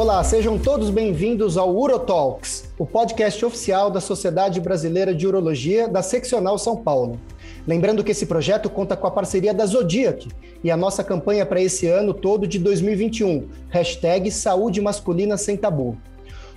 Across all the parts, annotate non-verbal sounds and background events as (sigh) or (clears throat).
Olá, sejam todos bem-vindos ao UroTalks, o podcast oficial da Sociedade Brasileira de Urologia da Seccional São Paulo. Lembrando que esse projeto conta com a parceria da Zodiac e a nossa campanha para esse ano todo de 2021, hashtag Saúde Masculina Sem Tabu.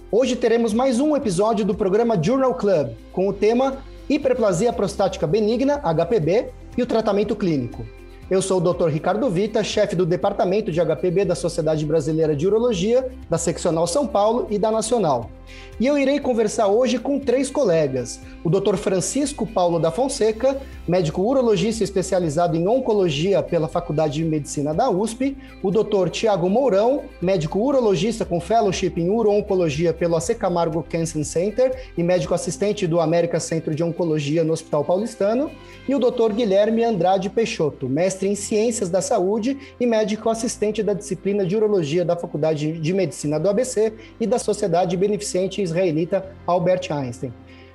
Hoje teremos mais um episódio do programa Journal Club, com o tema Hiperplasia Prostática Benigna, HPB, e o tratamento clínico. Eu sou o Dr. Ricardo Vita, chefe do Departamento de HPB da Sociedade Brasileira de Urologia, da Seccional São Paulo e da Nacional. E eu irei conversar hoje com três colegas: o Dr. Francisco Paulo da Fonseca, médico urologista especializado em oncologia pela Faculdade de Medicina da USP, o Dr. Tiago Mourão, médico urologista com fellowship em uro-oncologia pelo AC Camargo Cancer Center e médico assistente do América Centro de Oncologia no Hospital Paulistano, e o Dr. Guilherme Andrade Peixoto, mestre em Ciências da Saúde e médico assistente da disciplina de Urologia da Faculdade de Medicina do ABC e da Sociedade Beneficente Israelita Albert Einstein.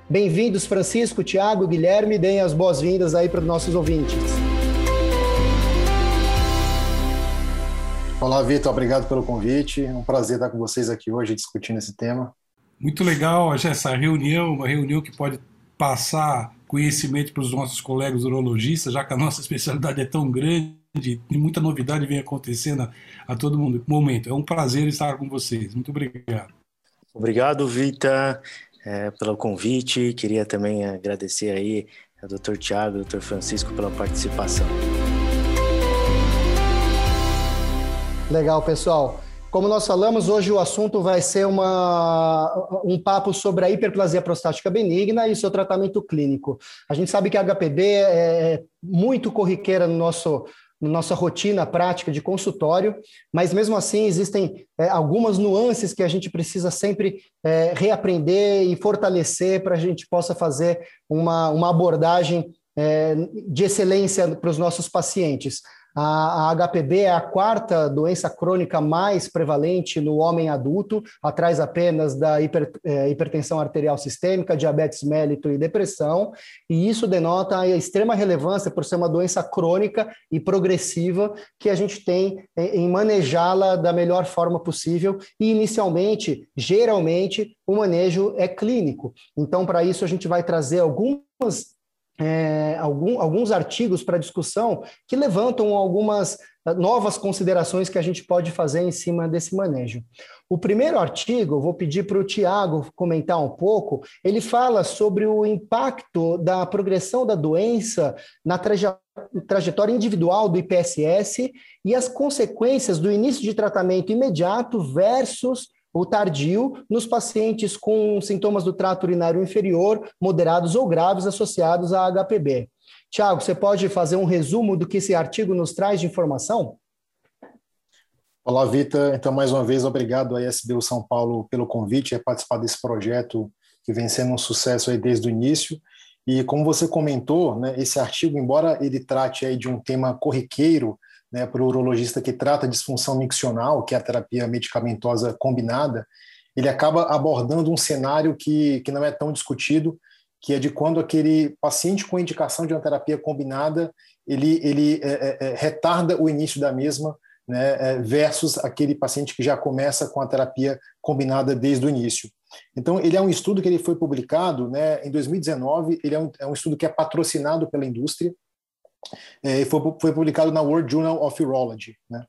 Bem-vindos, Francisco, Tiago, Guilherme, deem as boas-vindas aí para os nossos ouvintes. Olá, Vitor, obrigado pelo convite. É um prazer estar com vocês aqui hoje discutindo esse tema. Muito legal essa reunião, uma reunião que pode passar conhecimento para os nossos colegas urologistas, já que a nossa (laughs) especialidade é tão grande e muita novidade vem acontecendo a, a todo momento. É um prazer estar com vocês. Muito obrigado. Obrigado, Vita é, pelo convite. Queria também agradecer aí ao Dr. Tiago e ao Dr. Francisco pela participação. Legal, pessoal. Como nós falamos, hoje o assunto vai ser uma, um papo sobre a hiperplasia prostática benigna e seu tratamento clínico. A gente sabe que a HPB é muito corriqueira no nosso na nossa rotina prática de consultório, mas mesmo assim existem é, algumas nuances que a gente precisa sempre é, reaprender e fortalecer para a gente possa fazer uma, uma abordagem é, de excelência para os nossos pacientes. A, a, HPB é a quarta doença crônica mais prevalente no homem adulto, atrás apenas da hiper, é, hipertensão arterial sistêmica, diabetes mellito e depressão, e isso denota a extrema relevância por ser uma doença crônica e progressiva que a gente tem em, em manejá-la da melhor forma possível, e inicialmente, geralmente, o manejo é clínico. Então, para isso, a gente vai trazer algumas é, algum, alguns artigos para discussão que levantam algumas ah, novas considerações que a gente pode fazer em cima desse manejo. O primeiro artigo, vou pedir para o Tiago comentar um pouco, ele fala sobre o impacto da progressão da doença na traje trajetória individual do IPSS e as consequências do início de tratamento imediato versus o tardio nos pacientes com sintomas do trato urinário inferior, moderados ou graves associados a HPB. Tiago, você pode fazer um resumo do que esse artigo nos traz de informação? Olá, Vita. Então, mais uma vez, obrigado à SBU São Paulo pelo convite a participar desse projeto que vem sendo um sucesso aí desde o início. E como você comentou, né, esse artigo, embora ele trate aí de um tema corriqueiro né, para o urologista que trata disfunção miccional, que é a terapia medicamentosa combinada, ele acaba abordando um cenário que, que não é tão discutido, que é de quando aquele paciente com indicação de uma terapia combinada, ele, ele é, é, é retarda o início da mesma, né, é, versus aquele paciente que já começa com a terapia combinada desde o início. Então, ele é um estudo que ele foi publicado né, em 2019, ele é um, é um estudo que é patrocinado pela indústria, é, foi, foi, publicado na World Journal of Urology. Né?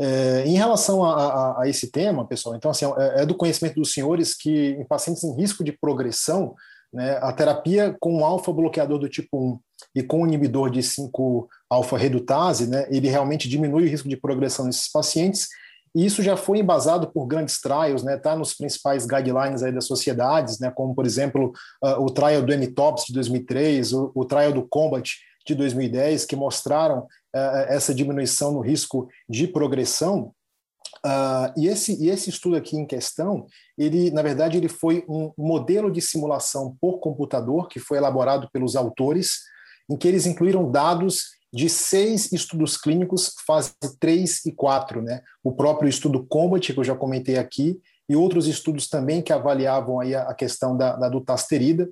É, em relação a, a, a, esse tema, pessoal, então assim, é, é, do conhecimento dos senhores que em pacientes em risco de progressão, né, a terapia com alfa-bloqueador do tipo 1 e com inibidor de 5-alfa-redutase, né, ele realmente diminui o risco de progressão nesses pacientes, e isso já foi embasado por grandes trials, né, tá nos principais guidelines aí das sociedades, né, como por exemplo uh, o trial do MTOPS de 2003, o, o trial do Combat de 2010 que mostraram uh, essa diminuição no risco de progressão. Uh, e, esse, e esse estudo aqui em questão, ele na verdade ele foi um modelo de simulação por computador que foi elaborado pelos autores, em que eles incluíram dados de seis estudos clínicos, fase 3 e 4, né? O próprio estudo Combat, que eu já comentei aqui, e outros estudos também que avaliavam aí a, questão da, da dutasterida,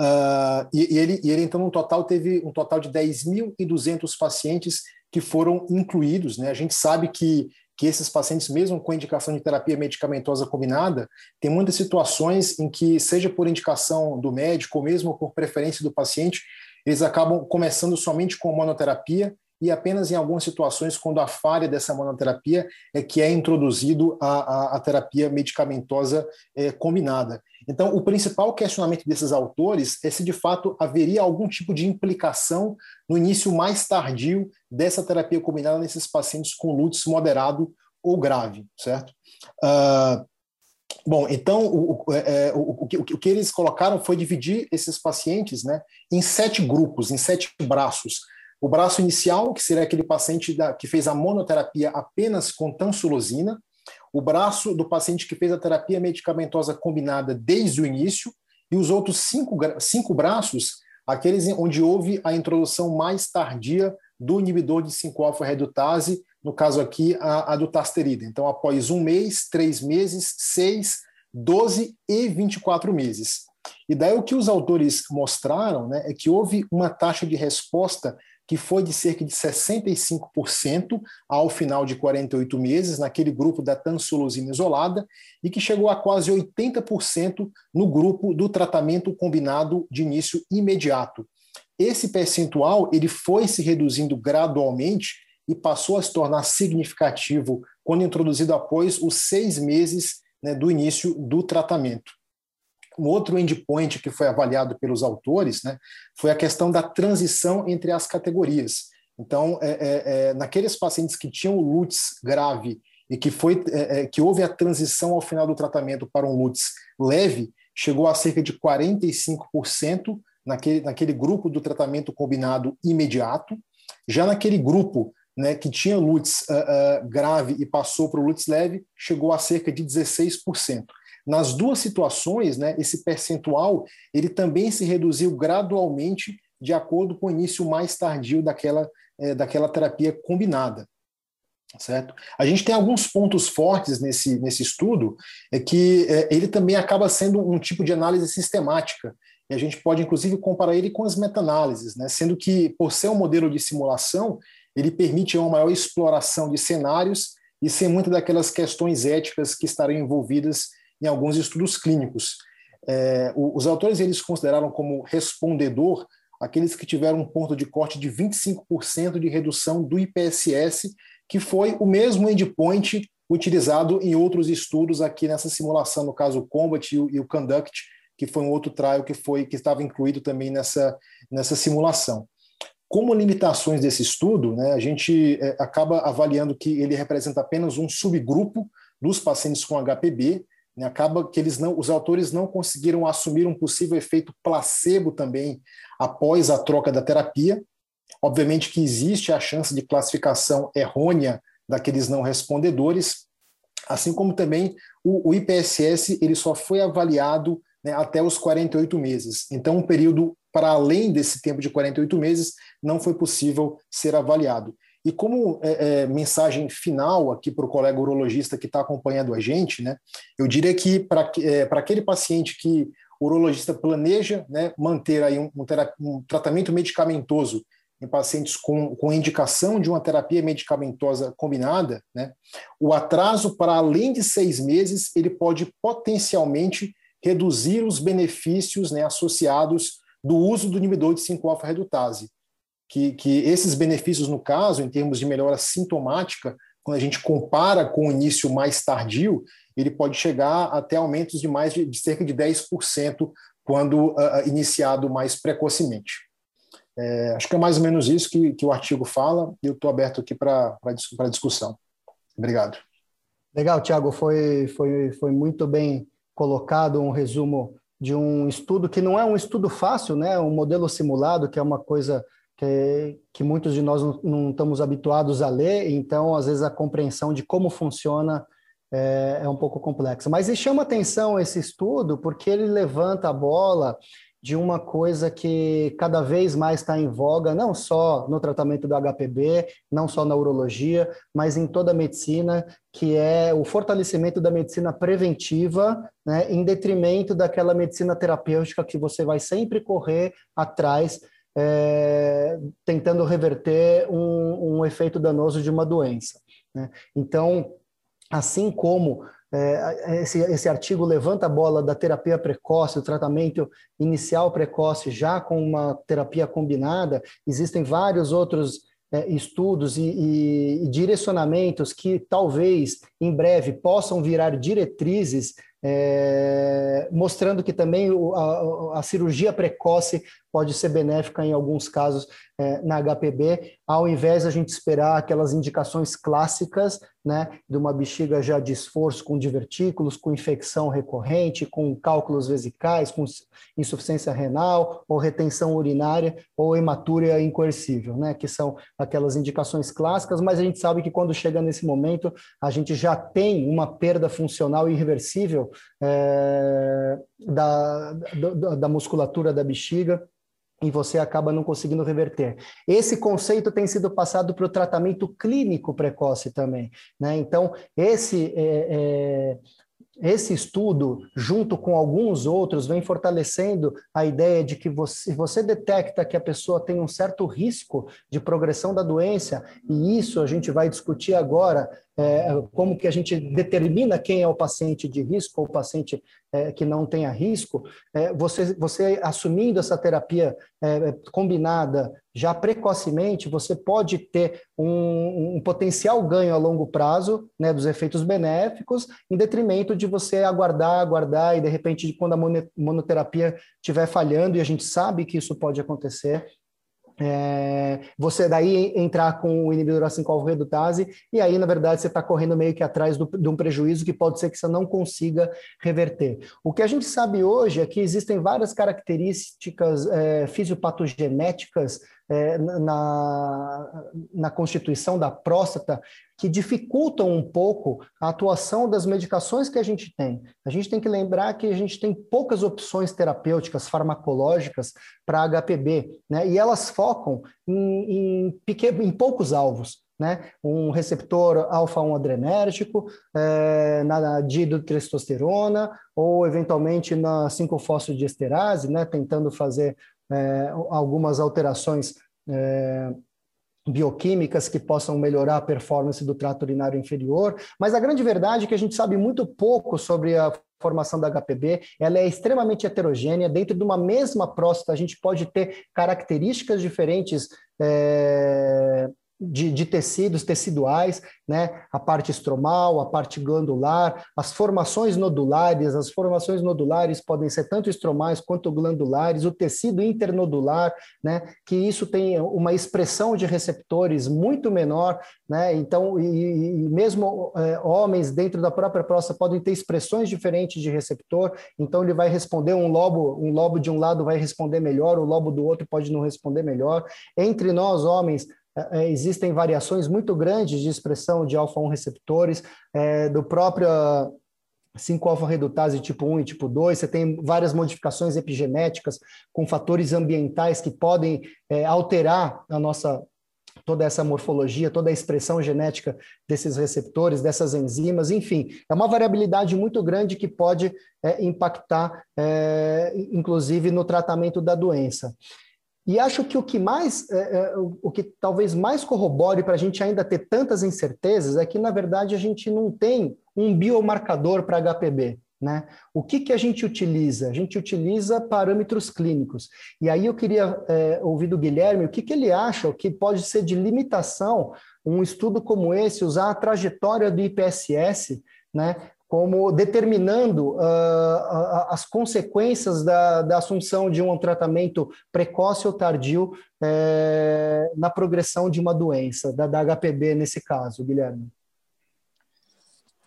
Uh, e, e, ele, e ele, então, no total, teve um total de 10.200 pacientes que foram incluídos. Né? A gente sabe que, que esses pacientes, mesmo com indicação de terapia medicamentosa combinada, tem muitas situações em que, seja por indicação do médico ou mesmo por preferência do paciente, eles acabam começando somente com monoterapia e apenas em algumas situações, quando a falha dessa monoterapia é que é introduzido a, a, a terapia medicamentosa é, combinada. Então, o principal questionamento desses autores é se de fato haveria algum tipo de implicação no início mais tardio dessa terapia combinada nesses pacientes com lútis moderado ou grave, certo? Uh, Bom, então o, o, é, o, o, o, que, eles colocaram foi dividir esses pacientes né, em sete grupos, em sete braços. O braço inicial, que seria aquele paciente da, que fez a monoterapia apenas com tansulosina, o braço do paciente que fez a terapia medicamentosa combinada desde o início, e os outros cinco, cinco braços, aqueles onde houve a introdução mais tardia do inibidor de 5-alfa-redutase, no caso aqui a, a do tasterida. Então, após um mês, três meses, seis, doze e 24 meses. E daí o que os autores mostraram né, é que houve uma taxa de resposta que foi de cerca de 65% ao final de 48 meses, naquele grupo da tansulosina isolada, e que chegou a quase 80% no grupo do tratamento combinado de início imediato. Esse percentual ele foi se reduzindo gradualmente e passou a se tornar significativo quando introduzido após os seis meses né, do início do tratamento. Um outro endpoint que foi avaliado pelos autores né, foi a questão da transição entre as categorias. Então, é, é, é naqueles pacientes que tinham o LUTS grave e que, foi, é, é, que houve a transição ao final do tratamento para um LUTS leve, chegou a cerca de 45% naquele, naquele grupo do tratamento combinado imediato. Já naquele grupo né, que tinha LUTS uh, uh, grave e passou para o LUTS leve, chegou a cerca de 16%. Nas duas situações, né, esse percentual ele também se reduziu gradualmente de acordo com o início mais tardio daquela, é, daquela terapia combinada. Certo? A gente tem alguns pontos fortes nesse, nesse estudo, é que é, ele também acaba sendo um tipo de análise sistemática, e a gente pode inclusive comparar ele com as meta-análises, né? sendo que, por ser um modelo de simulação, ele permite uma maior exploração de cenários e sem muitas daquelas questões éticas que estariam envolvidas em alguns estudos clínicos. É, os autores eles consideraram como respondedor aqueles que tiveram um ponto de corte de 25% de redução do IPSS, que foi o mesmo endpoint utilizado em outros estudos aqui nessa simulação, no caso o Combat e o, e o Conduct, que foi um outro trial que foi que estava incluído também nessa, nessa simulação. Como limitações desse estudo, né, a gente é, acaba avaliando que ele representa apenas um subgrupo dos pacientes com HPB? Acaba que eles não, os autores não conseguiram assumir um possível efeito placebo também após a troca da terapia. Obviamente que existe a chance de classificação errônea daqueles não respondedores, assim como também o, o IPSS ele só foi avaliado né, até os 48 meses. Então, um período para além desse tempo de 48 meses não foi possível ser avaliado. E como é, é, mensagem final aqui para o colega urologista que está acompanhando a gente, né, eu diria que para é, aquele paciente que o urologista planeja né, manter aí um, um, um, tratamento medicamentoso em pacientes com, com indicação de uma terapia medicamentosa combinada, né, o atraso para além de seis meses ele pode potencialmente reduzir os benefícios né, associados do uso do inibidor de 5-alfa-redutase que, que esses benefícios, no caso, em termos de melhora sintomática, quando a gente compara com o início mais tardio, ele pode chegar até aumentos de mais de, de cerca de 10% quando uh, iniciado mais precocemente. É, acho que é mais ou menos isso que, que o artigo fala, e eu estou aberto aqui para discussão. Obrigado. Legal, Tiago, foi, foi, foi muito bem colocado um resumo de um estudo que não é um estudo fácil, né? Um modelo simulado, que é uma coisa que, que muitos de nós não, não, estamos habituados a ler, então, às vezes, a compreensão de como funciona é, é um pouco complexa. Mas chama atenção esse estudo porque ele levanta a bola de uma coisa que cada vez mais está em voga, não só no tratamento do HPB, não só na urologia, mas em toda a medicina, que é o fortalecimento da medicina preventiva, né, em detrimento daquela medicina terapêutica que você vai sempre correr atrás é, tentando reverter um, um, efeito danoso de uma doença. Né? Então, assim como é, esse, esse artigo levanta a bola da terapia precoce, o tratamento inicial precoce já com uma terapia combinada, existem vários outros é, estudos e, e, e, direcionamentos que talvez em breve possam virar diretrizes é, mostrando que também a, a, cirurgia precoce pode ser benéfica em alguns casos é, na HPB, ao invés a gente esperar aquelas indicações clássicas, né, de uma bexiga já de esforço com divertículos, com infecção recorrente, com cálculos vesicais, com insuficiência renal, ou retenção urinária, ou hematúria incoercível, né, que são aquelas indicações clássicas, mas a gente sabe que quando chega nesse momento, a gente já tem uma perda funcional irreversível é, da, da, da musculatura da bexiga, e você acaba não conseguindo reverter. Esse conceito tem sido passado para o tratamento clínico precoce também. Né? Então, esse é, é, esse estudo, junto com alguns outros, vem fortalecendo a ideia de que você, você detecta que a pessoa tem um certo risco de progressão da doença, e isso a gente vai discutir agora, é, como que a gente determina quem é o paciente de risco ou o paciente é, que não tenha risco, é, você, você assumindo essa terapia é, combinada já precocemente, você pode ter um, um, potencial ganho a longo prazo né, dos efeitos benéficos, em detrimento de você aguardar, aguardar, e de repente, quando a monoterapia estiver falhando, e a gente sabe que isso pode acontecer, é, você daí entrar com o inibidor 5-alfa-redutase e aí, na verdade, você está correndo meio que atrás do, de um prejuízo que pode ser que você não consiga reverter. O que a gente sabe hoje é que existem várias características é, fisiopatogenéticas é, na, na constituição da próstata que dificultam um pouco a atuação das medicações que a gente tem. A gente tem que lembrar que a gente tem poucas opções terapêuticas, farmacológicas para HPB, né? e elas focam em, em, em poucos alvos. Né? Um receptor alfa-1 adrenérgico, é, na dihidrotestosterona, ou eventualmente na 5-fosfodiesterase, né? tentando fazer é, algumas alterações é, bioquímicas que possam melhorar a performance do trato urinário inferior, mas a grande verdade é que a gente sabe muito pouco sobre a formação da HPB, ela é extremamente heterogênea, dentro de uma mesma próstata a gente pode ter características diferentes é, de, de, tecidos teciduais, né? a parte estromal, a parte glandular, as formações nodulares, as formações nodulares podem ser tanto estromais quanto glandulares, o tecido internodular, né? que isso tem uma expressão de receptores muito menor, né? então, e, e mesmo é, homens dentro da própria próstata podem ter expressões diferentes de receptor, então ele vai responder um lobo, um lobo de um lado vai responder melhor, o lobo do outro pode não responder melhor. Entre nós, homens, é, existem variações muito grandes de expressão de alfa-1 receptores, é, do próprio 5-alfa-redutase tipo 1 e tipo 2, você tem várias modificações epigenéticas com fatores ambientais que podem é, alterar a nossa toda essa morfologia, toda a expressão genética desses receptores, dessas enzimas, enfim, é uma variabilidade muito grande que pode é, impactar, é, inclusive, no tratamento da doença. E acho que o que mais, é, é, o que talvez mais corrobore para a gente ainda ter tantas incertezas é que, na verdade, a gente não tem um biomarcador para HPB. Né? O que, que a gente utiliza? A gente utiliza parâmetros clínicos. E aí eu queria é, ouvir do Guilherme o que, que ele acha que pode ser de limitação um estudo como esse, usar a trajetória do IPSS né, como determinando uh, as consequências da, da, assunção de um tratamento precoce ou tardio é, na progressão de uma doença, da, da, HPB nesse caso, Guilherme.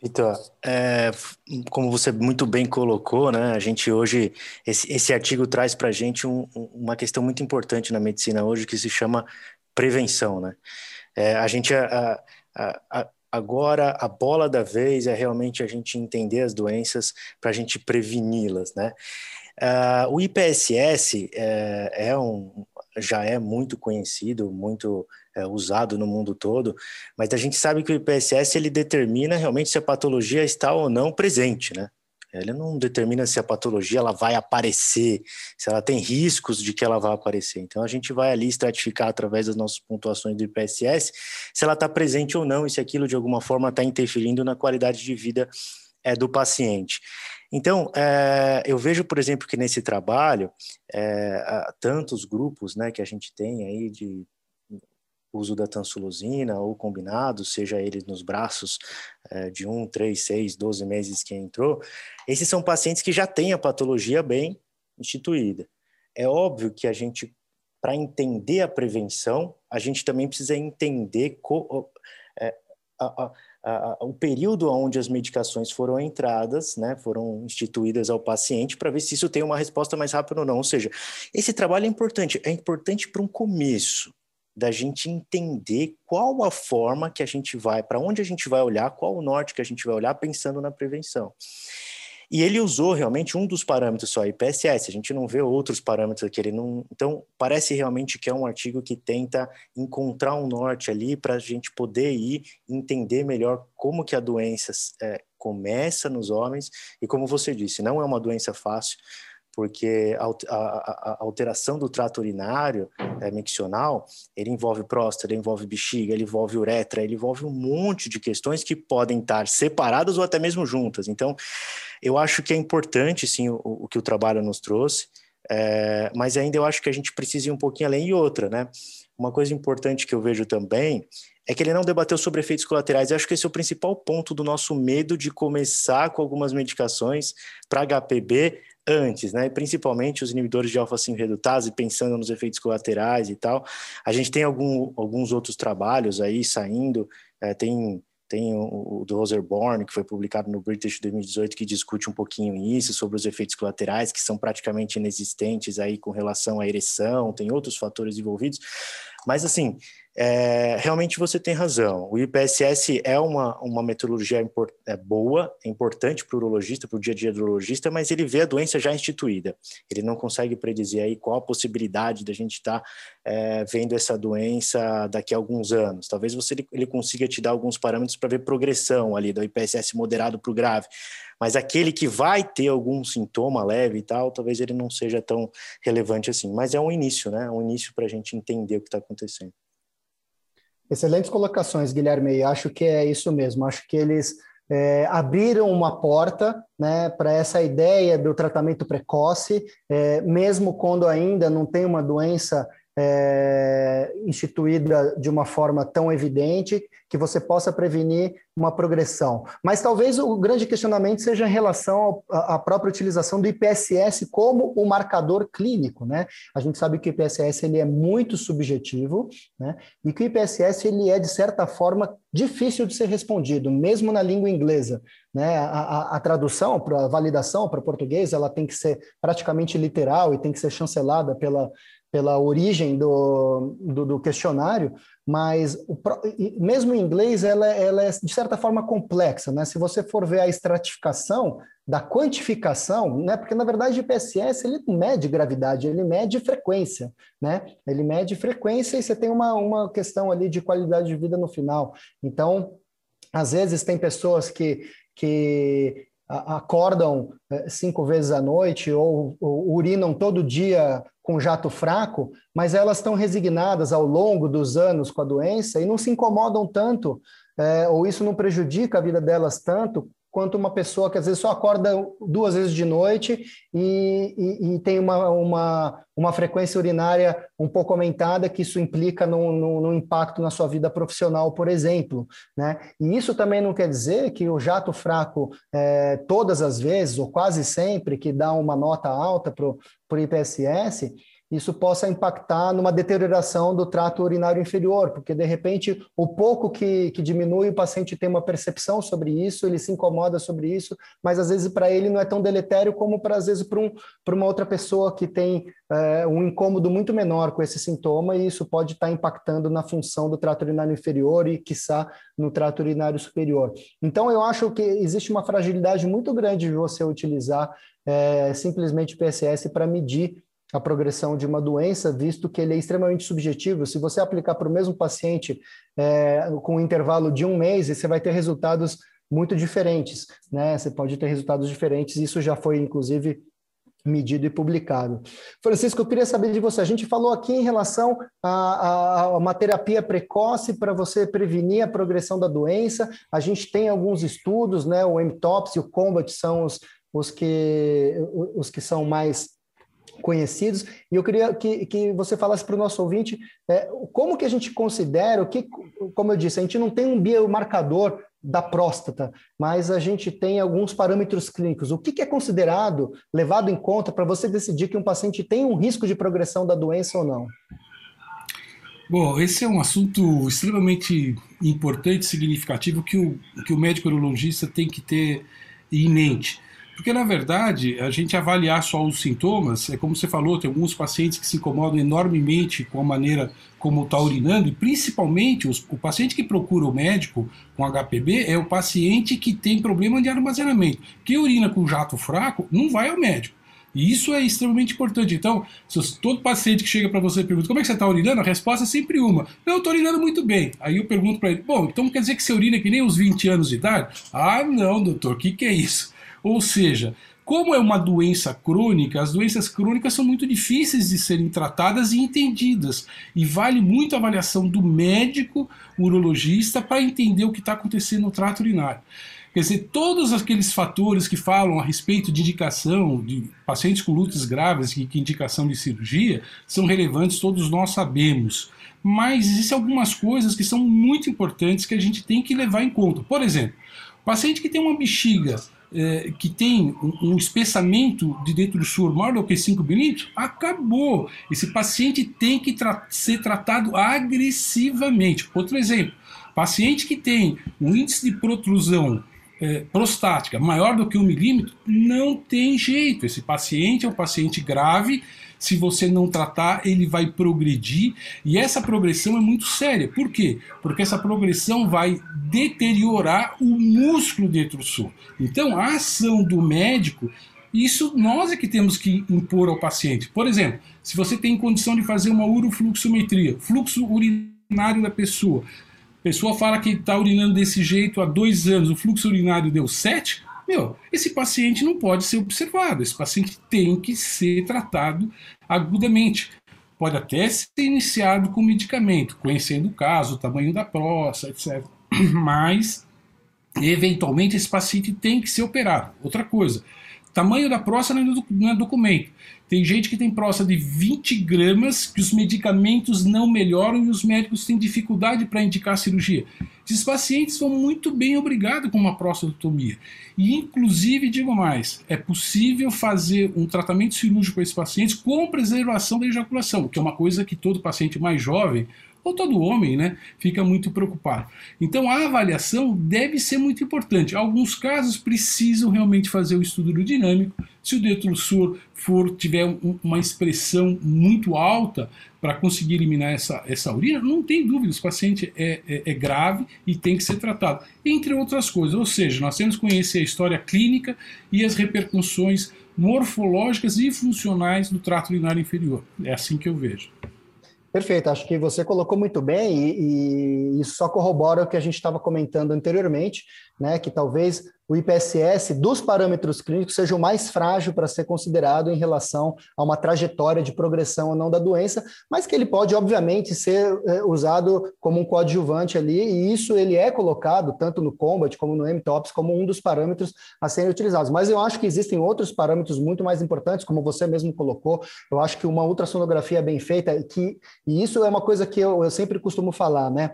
Vitor, é, como você muito bem colocou, né, a gente hoje, esse, esse artigo traz para a gente um, uma questão muito importante na medicina hoje que se chama prevenção. Né? É, a gente, a, a, a Agora, a bola da vez é realmente a gente entender as doenças para a gente preveni-las, né? Uh, o IPSS é, é, um, já é muito conhecido, muito é, usado no mundo todo, mas a gente sabe que o IPSS ele determina realmente se a patologia está ou não presente, né? Ele não determina se a patologia ela vai aparecer, se ela tem riscos de que ela vai aparecer. Então a gente vai ali estratificar através das nossas pontuações do IPSS se ela está presente ou não e se aquilo de alguma forma está interferindo na qualidade de vida é, do paciente. Então, é, eu vejo, por exemplo, que nesse trabalho, é, tantos grupos né, que a gente tem aí de uso da tansulosina ou combinado, seja ele nos braços é, de 1, 3, 6, 12 meses que entrou, esses são pacientes que já têm a patologia bem instituída. É óbvio que a gente, para entender a prevenção, a gente também precisa entender co, é, a, a, o período onde as medicações foram entradas, né, foram instituídas ao paciente, para ver se isso tem uma resposta mais rápida ou não. Ou seja, esse trabalho é importante, é importante para um começo, da gente entender qual a forma que a gente vai, para onde a gente vai olhar, qual o norte que a gente vai olhar pensando na prevenção. E ele usou realmente um dos parâmetros só, IPSS, a gente não vê outros parâmetros que ele não. Então, parece realmente que é um artigo que tenta encontrar um norte ali para a gente poder ir entender melhor como que a doença é, começa nos homens, e como você disse, não é uma doença fácil, porque a, alteração do trato urinário é, miccional, ele envolve próstata, ele envolve bexiga, ele envolve uretra, ele envolve um monte de questões que podem estar separadas ou até mesmo juntas. Então, eu acho que é importante, sim, o, o que o trabalho nos trouxe, é, mas ainda eu acho que a gente precisa ir um pouquinho além. E outra, né? Uma coisa importante que eu vejo também é que ele não debateu sobre efeitos colaterais. Eu acho que esse é o principal ponto do nosso medo de começar com algumas medicações para HPB antes, né? Principalmente os inibidores de alfa-5 redutase, pensando nos efeitos colaterais e tal. A gente tem algum, alguns outros trabalhos aí saindo, é, tem tem o, o do Roserborn, que foi publicado no British 2018, que discute um pouquinho isso, sobre os efeitos colaterais, que são praticamente inexistentes aí com relação à ereção, tem outros fatores envolvidos. Mas, assim, é, realmente você tem razão. O IPSS é uma, uma metodologia import, é boa, é importante para o urologista, para o dia a dia do urologista, mas ele vê a doença já instituída. Ele não consegue predizer aí qual a possibilidade da gente estar tá, é, vendo essa doença daqui a alguns anos. Talvez você ele consiga te dar alguns parâmetros para ver progressão ali do IPSS moderado para o grave. Mas aquele que vai ter algum sintoma leve e tal, talvez ele não seja tão relevante assim. Mas é um início, né? É um início para a gente entender o que está acontecendo. Excelentes colocações, Guilherme. Acho que é isso mesmo. Acho que eles é, abriram uma porta né, para essa ideia do tratamento precoce, é, mesmo quando ainda não tem uma doença é, instituída de uma forma tão evidente que você possa prevenir uma progressão. Mas talvez o grande questionamento seja em relação à própria utilização do IPSS como o marcador clínico, né? A gente sabe que o IPSS ele é muito subjetivo, né? E que o IPSS ele é de certa forma difícil de ser respondido, mesmo na língua inglesa, né? A, a, a tradução para validação para português ela tem que ser praticamente literal e tem que ser chancelada pela pela origem do, do, do questionário, mas o, mesmo em inglês ela, ela, é de certa forma complexa, né? Se você for ver a estratificação da quantificação, né? Porque na verdade o PSS ele mede gravidade, ele mede frequência, né? Ele mede frequência e você tem uma, uma questão ali de qualidade de vida no final. Então, às vezes tem pessoas que que acordam é, cinco vezes à noite ou, ou, urinam todo dia com jato fraco, mas elas estão resignadas ao longo dos anos com a doença e não se incomodam tanto, é, ou isso não prejudica a vida delas tanto quanto uma pessoa que às vezes só acorda duas vezes de noite e, e, e tem uma, uma, uma frequência urinária um pouco aumentada, que isso implica no, no, no, impacto na sua vida profissional, por exemplo. Né? E isso também não quer dizer que o jato fraco, é, todas as vezes, ou quase sempre, que dá uma nota alta para o IPSS, isso possa impactar numa deterioração do trato urinário inferior, porque de repente o pouco que, que diminui, o paciente tem uma percepção sobre isso, ele se incomoda sobre isso, mas às vezes para ele não é tão deletério como para às vezes para um, uma outra pessoa que tem é, um incômodo muito menor com esse sintoma, e isso pode estar tá impactando na função do trato urinário inferior e, quiçá, no trato urinário superior. Então, eu acho que existe uma fragilidade muito grande de você utilizar é, simplesmente PSS para medir a progressão de uma doença, visto que ele é extremamente subjetivo. Se você aplicar para o mesmo paciente é, com um intervalo de um mês, você vai ter resultados muito diferentes, né? Você pode ter resultados diferentes, isso já foi, inclusive, medido e publicado. Francisco, eu queria saber de você. A gente falou aqui em relação a, a, a uma terapia precoce para você prevenir a progressão da doença. A gente tem alguns estudos, né? O MTOPS e o COMBAT são os, os, que, os que são mais conhecidos. E eu queria que, que você falasse para o nosso ouvinte é, como que a gente considera, o que, como eu disse, a gente não tem um biomarcador da próstata, mas a gente tem alguns parâmetros clínicos. O que, que é considerado, levado em conta para você decidir que um paciente tem um risco de progressão da doença ou não? Bom, esse é um assunto extremamente importante, significativo, que o, que o médico urologista tem que ter em mente. Porque, na verdade, a gente avaliar só os sintomas, é como você falou, tem alguns pacientes que se incomodam enormemente com a maneira como está urinando, e principalmente os, o paciente que procura o médico com HPB é o paciente que tem problema de armazenamento. Quem urina com jato fraco não vai ao médico. E isso é extremamente importante. Então, se todo paciente que chega para você e pergunta como é que você está urinando, a resposta é sempre uma: Não, eu estou urinando muito bem. Aí eu pergunto para ele: Bom, então quer dizer que você urina que nem uns 20 anos de idade? Ah, não, doutor, o que, que é isso? Ou seja, como é uma doença crônica, as doenças crônicas são muito difíceis de serem tratadas e entendidas. E vale muito a avaliação do médico urologista para entender o que está acontecendo no trato urinário. Quer dizer, todos aqueles fatores que falam a respeito de indicação de pacientes com lutas graves e que indicação de cirurgia são relevantes, todos nós sabemos. Mas existem algumas coisas que são muito importantes que a gente tem que levar em conta. Por exemplo, paciente que tem uma bexiga é, que tem um, um espessamento de dentro do suor maior do que 5 milímetros, acabou. Esse paciente tem que tra ser tratado agressivamente. Outro exemplo, paciente que tem um índice de protrusão é, prostática maior do que um milímetro, não tem jeito. Esse paciente é um paciente grave se você não tratar, ele vai progredir e essa progressão é muito séria. Por quê? Porque essa progressão vai deteriorar o músculo detrusor. Então, a ação do médico isso nós é que temos que impor ao paciente. Por exemplo, se você tem condição de fazer uma urofluxometria, fluxo urinário da pessoa, a pessoa fala que está urinando desse jeito há dois anos, o fluxo urinário deu 7, meu, esse paciente não pode ser observado, esse paciente tem que ser tratado agudamente. Pode até ser iniciado com medicamento, conhecendo o caso, o tamanho da próstata, etc. (clears throat) Mas, eventualmente, esse paciente tem que ser operado. Outra coisa, tamanho da próstata não é documento. Tem gente que tem próstata de 20 gramas, que os medicamentos não melhoram e os médicos têm dificuldade para indicar cirurgia. Esses pacientes são muito bem obrigados com uma prostatotomia. E, inclusive, digo mais, é possível fazer um tratamento cirúrgico para esses pacientes com preservação da ejaculação, que é uma coisa que todo paciente mais jovem ou todo homem, né, fica muito preocupado. Então a avaliação deve ser muito importante. Alguns casos precisam realmente fazer o estudo aerodinâmico. Se o detrusor for tiver um, uma expressão muito alta para conseguir eliminar essa, essa urina, não tem dúvida, o paciente é, é, é grave e tem que ser tratado, entre outras coisas. Ou seja, nós temos que conhecer a história clínica e as repercussões morfológicas e funcionais do trato urinário inferior. É assim que eu vejo. Perfeito, acho que você colocou muito bem e, e isso só corrobora o que a gente estava comentando anteriormente, né, que talvez o IPSS dos parâmetros clínicos seja o mais frágil para ser considerado em relação a uma trajetória de progressão ou não da doença, mas que ele pode, obviamente, ser é, usado como um coadjuvante ali, e isso ele é colocado tanto no Combat como no MTOPS como um dos parâmetros a serem utilizados. Mas eu acho que existem outros parâmetros muito mais importantes, como você mesmo colocou. Eu acho que uma ultrassonografia bem feita, que, e isso é uma coisa que eu, eu sempre costumo falar, né?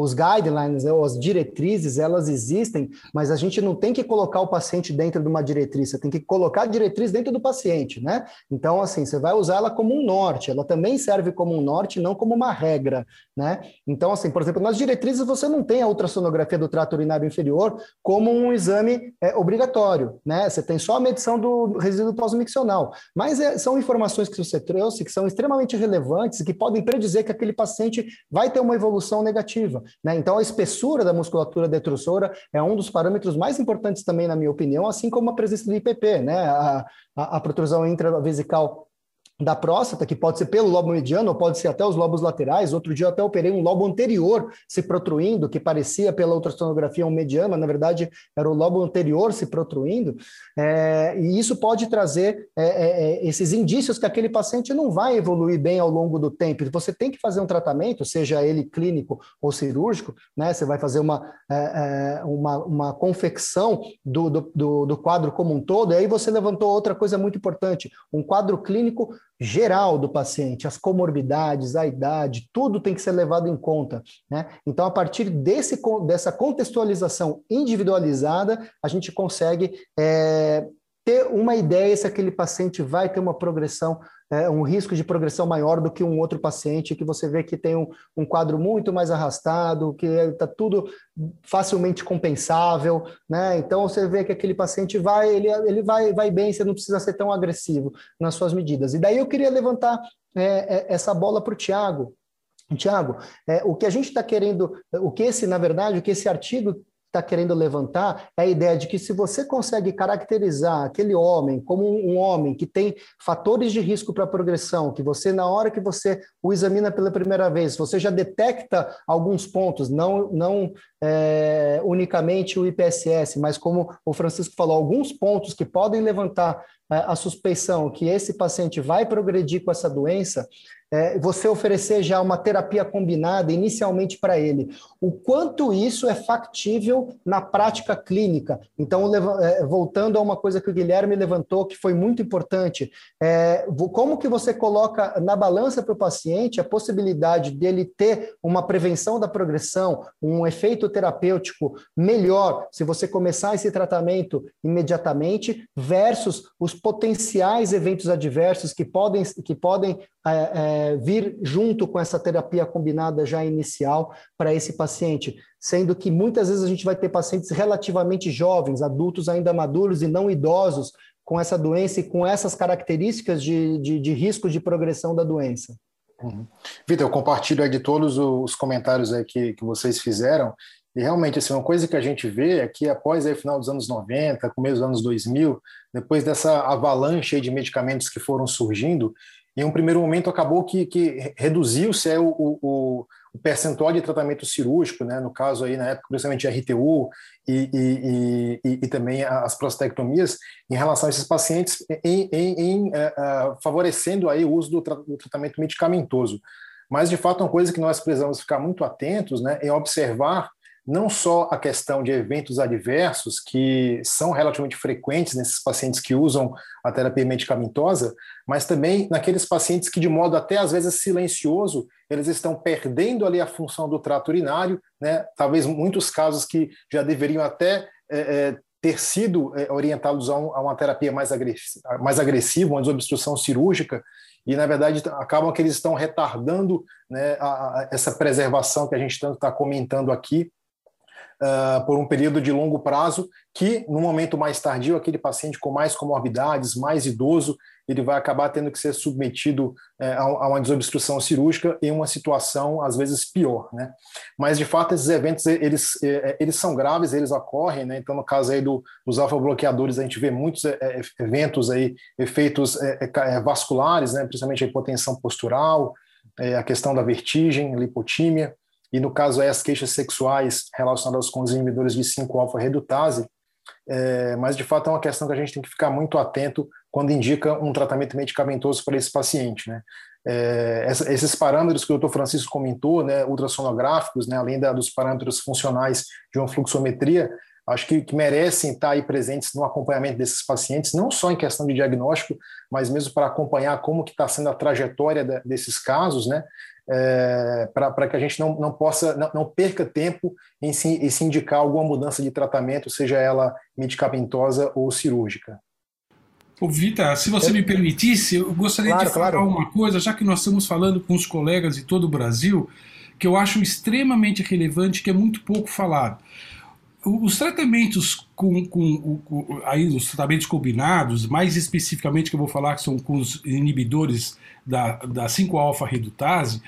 Os guidelines, né, as diretrizes, elas existem, mas a gente não tem que colocar o paciente dentro de uma diretriz, você tem que colocar a diretriz dentro do paciente, né? Então, assim, você vai usar ela como um norte, ela também serve como um norte, não como uma regra, né? Então, assim, por exemplo, nas diretrizes você não tem a ultrassonografia do trato urinário inferior como um exame é, obrigatório, né? Você tem só a medição do resíduo pós-miccional, mas é, são informações que você trouxe que são extremamente relevantes e que podem predizer que aquele paciente vai ter uma evolução negativa, né? Então, a espessura da musculatura detrusora é um dos parâmetros mais importantes também, na minha opinião, assim como a presença do IPP, né? A, a, a protrusão intravesical da próstata, que pode ser pelo lobo mediano, ou pode ser até os lobos laterais. Outro dia eu até operei um lobo anterior se protruindo, que parecia pela ultrassonografia um mediano, na verdade era o lobo anterior se protruindo. É, e isso pode trazer é, é, é, esses indícios que aquele paciente não vai evoluir bem ao longo do tempo. Você tem que fazer um tratamento, seja ele clínico ou cirúrgico, né? Você vai fazer uma, é, é, uma, uma confecção do, do, do quadro como um todo, e aí você levantou outra coisa muito importante: um quadro clínico geral do paciente, as comorbidades, a idade, tudo tem que ser levado em conta. Né? Então, a partir desse, dessa contextualização individualizada, a gente consegue é, ter uma ideia se aquele paciente vai ter uma progressão é, um risco de progressão maior do que um outro paciente que você vê que tem um, um quadro muito mais arrastado, que está tudo facilmente compensável, né? Então você vê que aquele paciente vai, ele, ele vai, vai bem, você não precisa ser tão agressivo nas suas medidas. E daí eu queria levantar é, é essa bola para o Tiago. Tiago, é, o que a gente está querendo, o que esse, na verdade, o que esse artigo está querendo levantar é a ideia de que se você consegue caracterizar aquele homem como um homem que tem fatores de risco para progressão, que você, na hora que você o examina pela primeira vez, você já detecta alguns pontos, não, não é, unicamente o IPSS, mas como o Francisco falou, alguns pontos que podem levantar é, a suspeição que esse paciente vai progredir com essa doença, é, você oferecer já uma terapia combinada inicialmente para ele. O quanto isso é factível na prática clínica. Então, é, voltando a uma coisa que o Guilherme levantou, que foi muito importante, é, como que você coloca na balança para o paciente a possibilidade dele ter uma prevenção da progressão, um efeito terapêutico melhor se você começar esse tratamento imediatamente, versus os potenciais eventos adversos que podem, que podem é, é, vir junto com essa terapia combinada já inicial para esse paciente, sendo que muitas vezes a gente vai ter pacientes relativamente jovens, adultos ainda maduros e não idosos, com essa doença e com essas características de, de, de risco de progressão da doença. Uhum. Vitor, eu compartilho de todos os comentários aí que, que vocês fizeram, e realmente, assim, uma coisa que a gente vê é que após o final dos anos 90, começo dos anos 2000, depois dessa avalanche de medicamentos que foram surgindo, em um primeiro momento acabou que, que reduziu-se é, o, o, o, percentual de tratamento cirúrgico, né, no caso aí na época principalmente RTU e, e, e, e, também as prostatectomias, em relação a esses pacientes, em, em, em uh, favorecendo aí o uso do, tra do, tratamento medicamentoso. Mas de fato uma coisa que nós precisamos ficar muito atentos, né, é observar não só a questão de eventos adversos, que são relativamente frequentes nesses pacientes que usam a terapia medicamentosa, mas também naqueles pacientes que, de modo até às vezes silencioso, eles estão perdendo ali a função do trato urinário, né? talvez muitos casos que já deveriam até é, é, ter sido é, orientados a, um, a, uma terapia mais, agressiva, mais agressiva, uma desobstrução cirúrgica, e na verdade acabam que eles estão retardando né, a, a, essa preservação que a gente tanto está comentando aqui, uh, por um período de longo prazo, que no momento mais tardio, aquele paciente com mais comorbidades, mais idoso, ele vai acabar tendo que ser submetido uh, a, uma desobstrução cirúrgica em uma situação, às vezes, pior. Né? Mas, de fato, esses eventos, eles, eh, eles são graves, eles ocorrem, né? então, no caso aí do, dos alfa-bloqueadores, a gente vê muitos eh, eventos aí, efeitos vasculares, né? principalmente a hipotensão postural, a questão da vertigem, lipotímia, e no caso aí as queixas sexuais relacionadas com os inibidores de 5-alfa-redutase, é, mas de fato é uma questão que a gente tem que ficar muito atento quando indica um tratamento medicamentoso para esse paciente. Né? É, esses parâmetros que o Dr. Francisco comentou, né, ultrassonográficos, né, além da, dos parâmetros funcionais de uma fluxometria, acho que, que, merecem estar aí presentes no acompanhamento desses pacientes, não só em questão de diagnóstico, mas mesmo para acompanhar como que está sendo a trajetória de, desses casos, né? é, para que a gente não, não possa, não, não perca tempo em se, em se indicar alguma mudança de tratamento, seja ela medicamentosa ou cirúrgica. Ô, Vita, se você me permitisse, eu gostaria claro, de falar claro. uma coisa, já que nós estamos falando com os colegas de todo o Brasil, que eu acho extremamente relevante, que é muito pouco falado. Os tratamentos com, com, com, aí os tratamentos combinados, mais especificamente que eu vou falar que são com os inibidores da, da 5-alfa-redutase,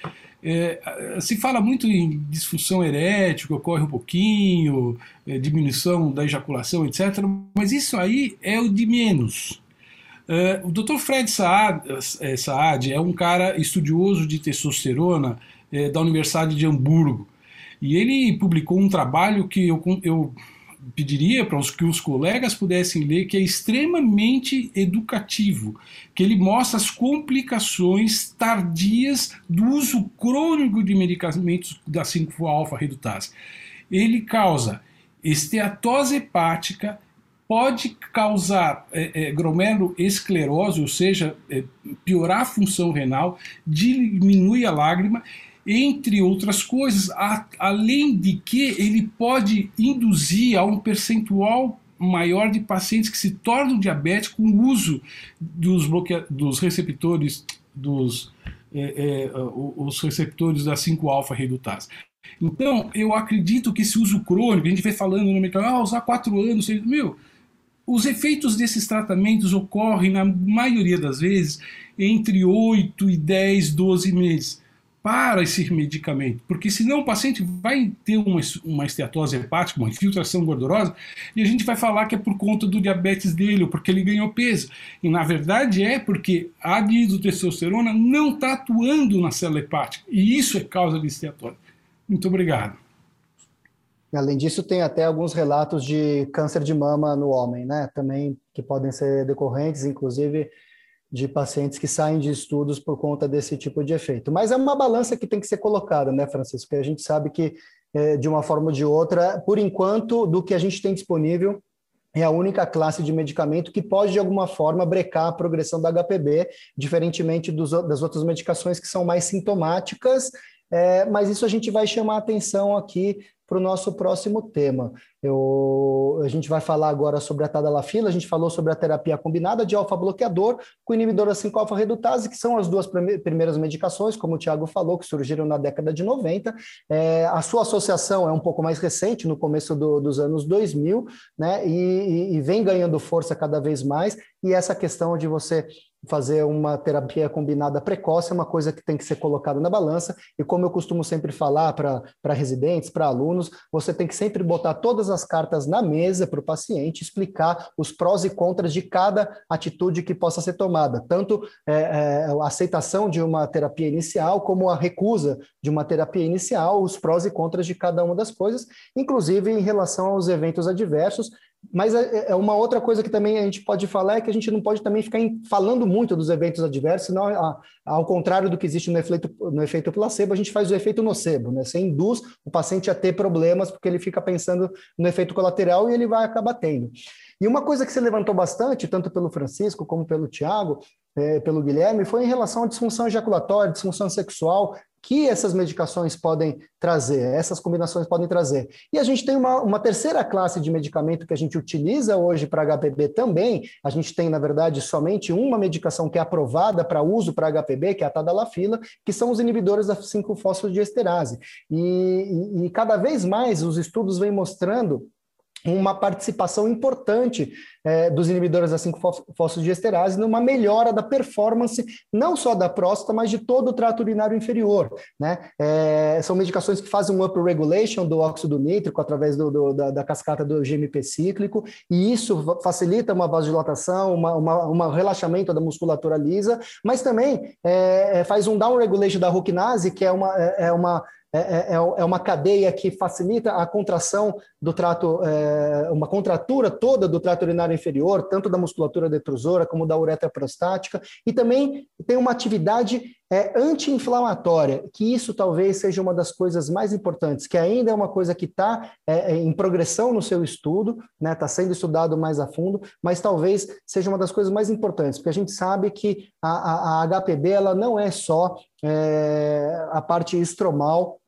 é, se fala muito em disfunção erétil, ocorre um pouquinho, é, diminuição da ejaculação, etc. Mas isso aí é o de menos. Uh, o Dr. Fred Saad, eh, Saad, é um cara estudioso de testosterona eh, da Universidade de Hamburgo. E ele publicou um trabalho que eu, eu pediria para os que os colegas pudessem ler, que é extremamente educativo, que ele mostra as complicações tardias do uso crônico de medicamentos da 5-alfa-redutase. Ele causa esteatose hepática, pode causar é, é, glomeruloesclerose, ou seja, é, piorar a função renal, diminui a lágrima entre outras coisas, a, além de que ele pode induzir a um percentual maior de pacientes que se tornam diabéticos com o uso dos, bloquea dos receptores dos é, é, os receptores da 5-alfa redutase. Então, eu acredito que esse uso crônico, a gente vem falando no mercado, ah, usar quatro anos, meu, os efeitos desses tratamentos ocorrem, na maioria das vezes, entre 8 e 10, 12 meses para esse medicamento, porque senão o paciente vai ter uma, uma esteatose hepática, uma infiltração gordurosa, e a gente vai falar que é por conta do diabetes dele ou porque ele ganhou peso. E na verdade é porque a dihidrotestosterona não está atuando na célula hepática, e isso é causa de esteatose. Muito obrigado. Além disso, tem até alguns relatos de câncer de mama no homem, né? Também que podem ser decorrentes, inclusive de pacientes que saem de estudos por conta desse tipo de efeito. Mas é uma balança que tem que ser colocada, né, Francisco? Porque a gente sabe que, é, de uma forma ou de outra, por enquanto, do que a gente tem disponível, é a única classe de medicamento que pode, de alguma forma, brecar a progressão da HPB, diferentemente dos, das outras medicações que são mais sintomáticas, é, mas isso a gente vai chamar atenção aqui para o nosso próximo tema. Eu, a gente vai falar agora sobre a tadalafila, a gente falou sobre a terapia combinada de alfa-bloqueador com inibidor da 5-alfa-redutase, que são as duas primeiras medicações, como o Tiago falou, que surgiram na década de 90. É, a sua associação é um pouco mais recente, no começo do, dos anos 2000, né, e, e vem ganhando força cada vez mais, e essa questão de você fazer uma terapia combinada precoce é uma coisa que tem que ser colocada na balança, e como eu costumo sempre falar para residentes, para alunos, você tem que sempre botar todas as cartas na mesa para o paciente, explicar os prós e contras de cada atitude que possa ser tomada, tanto é, é, a aceitação de uma terapia inicial, como a recusa de uma terapia inicial, os prós e contras de cada uma das coisas, inclusive em relação aos eventos adversos, mas é, é, é uma outra coisa que também a gente pode falar é que a gente não pode também ficar falando muito dos eventos adversos, senão, ao contrário do que existe no efeito, no efeito placebo, a gente faz o efeito nocebo, né? Você induz o paciente a ter problemas porque ele fica pensando no efeito colateral e ele vai acabar tendo. E uma coisa que se levantou bastante, tanto pelo Francisco como pelo Tiago, é, pelo Guilherme, foi em relação à disfunção ejaculatória, disfunção sexual, que essas medicações podem trazer, essas combinações podem trazer. E a gente tem uma, uma terceira classe de medicamento que a gente utiliza hoje para HPB também. A gente tem, na verdade, somente uma medicação que é aprovada para uso para HPB, que é a tadalafila, que são os inibidores da 5-fosfodiesterase. E, e, e cada vez mais os estudos vêm mostrando uma participação importante é, dos inibidores da 5-fosfodiesterase numa melhora da performance, não só da próstata, mas de todo o trato urinário inferior. Né? É, são medicações que fazem um upregulation do óxido nítrico através do, do, da, da, cascata do GMP cíclico, e isso facilita uma vasodilatação, uma, uma, uma relaxamento da musculatura lisa, mas também é, faz um downregulation da ruquinase, que é uma, é uma é, é, é, é uma cadeia que facilita a contração do trato, é, uma contratura toda do trato urinário inferior, tanto da musculatura detrusora como da uretra prostática, e também tem uma atividade é, anti-inflamatória, que isso talvez seja uma das coisas mais importantes, que ainda é uma coisa que está é, é, em progressão no seu estudo, está né, tá sendo estudado mais a fundo, mas talvez seja uma das coisas mais importantes, porque a gente sabe que a, a, a HPB ela não é só é, a parte estromal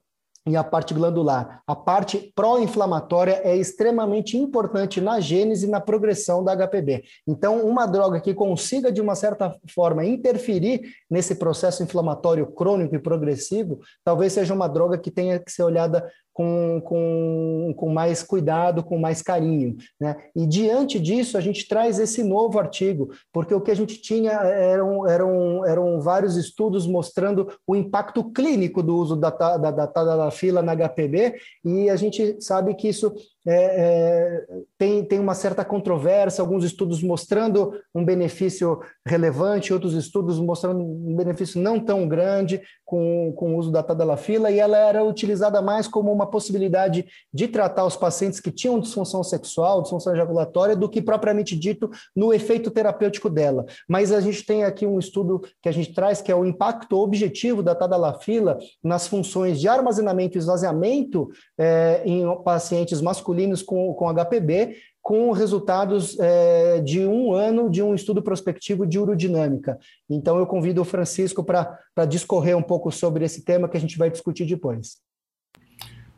e a parte glandular. A parte pró-inflamatória é extremamente importante na gênese e na progressão da HPB. Então, uma droga que consiga, de uma certa forma, interferir nesse processo inflamatório crônico e progressivo, talvez seja uma droga que tenha que ser olhada com, com, com mais cuidado, com mais carinho. Né? E diante disso, a gente traz esse novo artigo, porque o que a gente tinha eram, eram, eram vários estudos mostrando o impacto clínico do uso da, da, da, da fila na HPB, e a gente sabe que isso é, é, tem, tem uma certa controvérsia, alguns estudos mostrando um benefício relevante, outros estudos mostrando um benefício não tão grande com, com o uso da tadalafila, e ela era utilizada mais como uma possibilidade de tratar os pacientes que tinham disfunção sexual, disfunção ejaculatória, do que propriamente dito no efeito terapêutico dela. Mas a gente tem aqui um estudo que a gente traz, que é o impacto objetivo da tadalafila nas funções de armazenamento e esvaziamento é, em pacientes masculinos com, com HPB, com resultados é, de um ano de um estudo prospectivo de urodinâmica. Então, eu convido o Francisco para discorrer um pouco sobre esse tema que a gente vai discutir depois.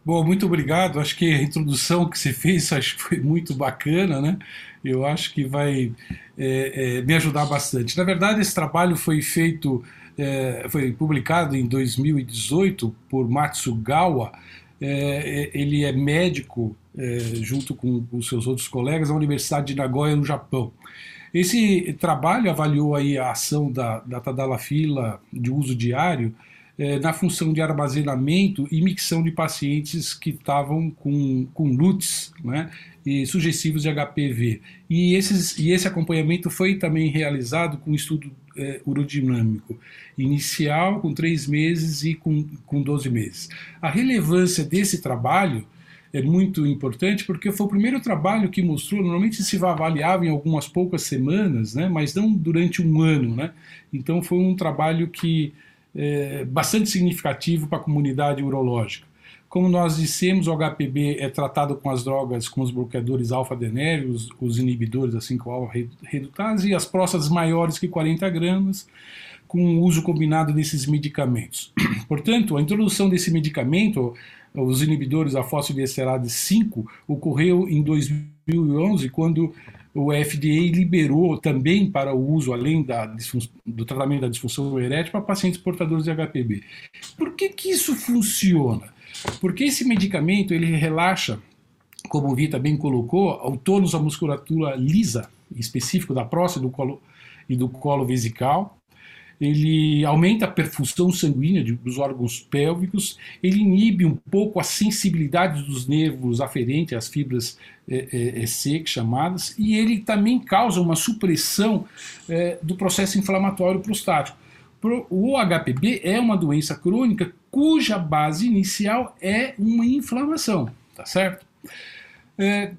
Bom, muito obrigado. Acho que a introdução que você fez acho que foi muito bacana, né? Eu acho que vai é, é, me ajudar bastante. Na verdade, esse trabalho foi feito, é, foi publicado em 2018 por Matsugawa. É, é, ele é médico é, junto com os seus outros colegas, na Universidade de Nagoya, no Japão. Esse trabalho avaliou aí a ação da, da tadalafila de uso diário é, na função de armazenamento e micção de pacientes que estavam com, com LUTs né, e sugestivos de HPV. E, esses, e esse acompanhamento foi também realizado com estudo é, urodinâmico inicial, com três meses e com, com 12 meses. A relevância desse trabalho é muito importante porque foi o primeiro trabalho que mostrou, normalmente se avaliava em algumas poucas semanas, né, mas não durante um ano. Né? Então foi um trabalho que é bastante significativo para a comunidade urológica. Como nós dissemos, o HPB é tratado com as drogas, com os bloqueadores alfa-adrenéricos, os, inibidores da 5-alfa-redutase e as próstatas maiores que 40 gramas, com o uso combinado desses medicamentos. Portanto, a introdução desse medicamento os inibidores da fosfodiesterase 5 ocorreu em 2011, quando o FDA liberou também para o uso, além da, do tratamento da disfunção erétil, para pacientes portadores de HPB. Por que, que isso funciona? Porque esse medicamento ele relaxa, como o Vita bem colocou, o tônus da musculatura lisa, específico da próstata do colo, e do colo vesical, ele aumenta a perfusão sanguínea dos órgãos pélvicos, ele inibe um pouco a sensibilidade dos nervos aferente às fibras é, é secas chamadas, e ele também causa uma supressão é, do processo inflamatório prostático. O HPB é uma doença crônica cuja base inicial é uma inflamação, tá certo? É,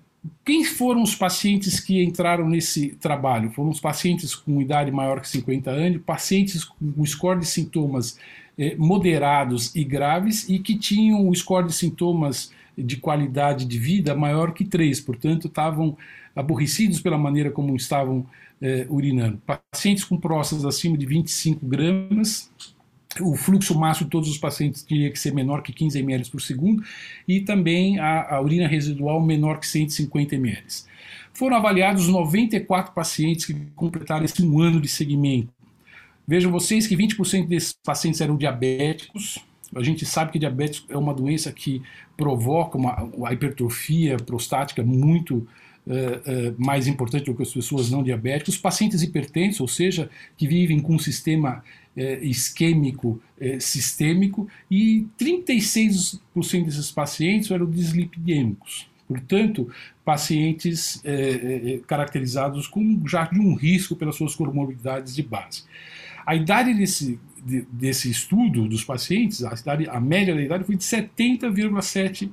quem foram os pacientes que entraram nesse trabalho? Foram os pacientes com idade maior que 50 anos, pacientes com score de sintomas eh, moderados e graves e que tinham o score de sintomas de qualidade de vida maior que 3, portanto, estavam aborrecidos pela maneira como estavam eh, urinando. Pacientes com próstatas acima de 25 gramas, o fluxo máximo de todos os pacientes teria que ser menor que 15 ml por segundo e também a, a urina residual menor que 150 ml. Foram avaliados 94 pacientes que completaram esse um ano de segmento. Vejam vocês que 20% desses pacientes eram diabéticos. A gente sabe que diabetes é uma doença que provoca uma, uma hipertrofia prostática muito Uh, uh, mais importante do que as pessoas não diabéticas, os pacientes hipertensos, ou seja, que vivem com um sistema é, isquêmico é, sistêmico e 36% desses pacientes eram dislipidêmicos. Portanto, pacientes é, caracterizados com já de um risco pelas suas comorbidades de base. A idade desse, de, desse estudo dos pacientes, a, idade, a média da idade foi de 70,7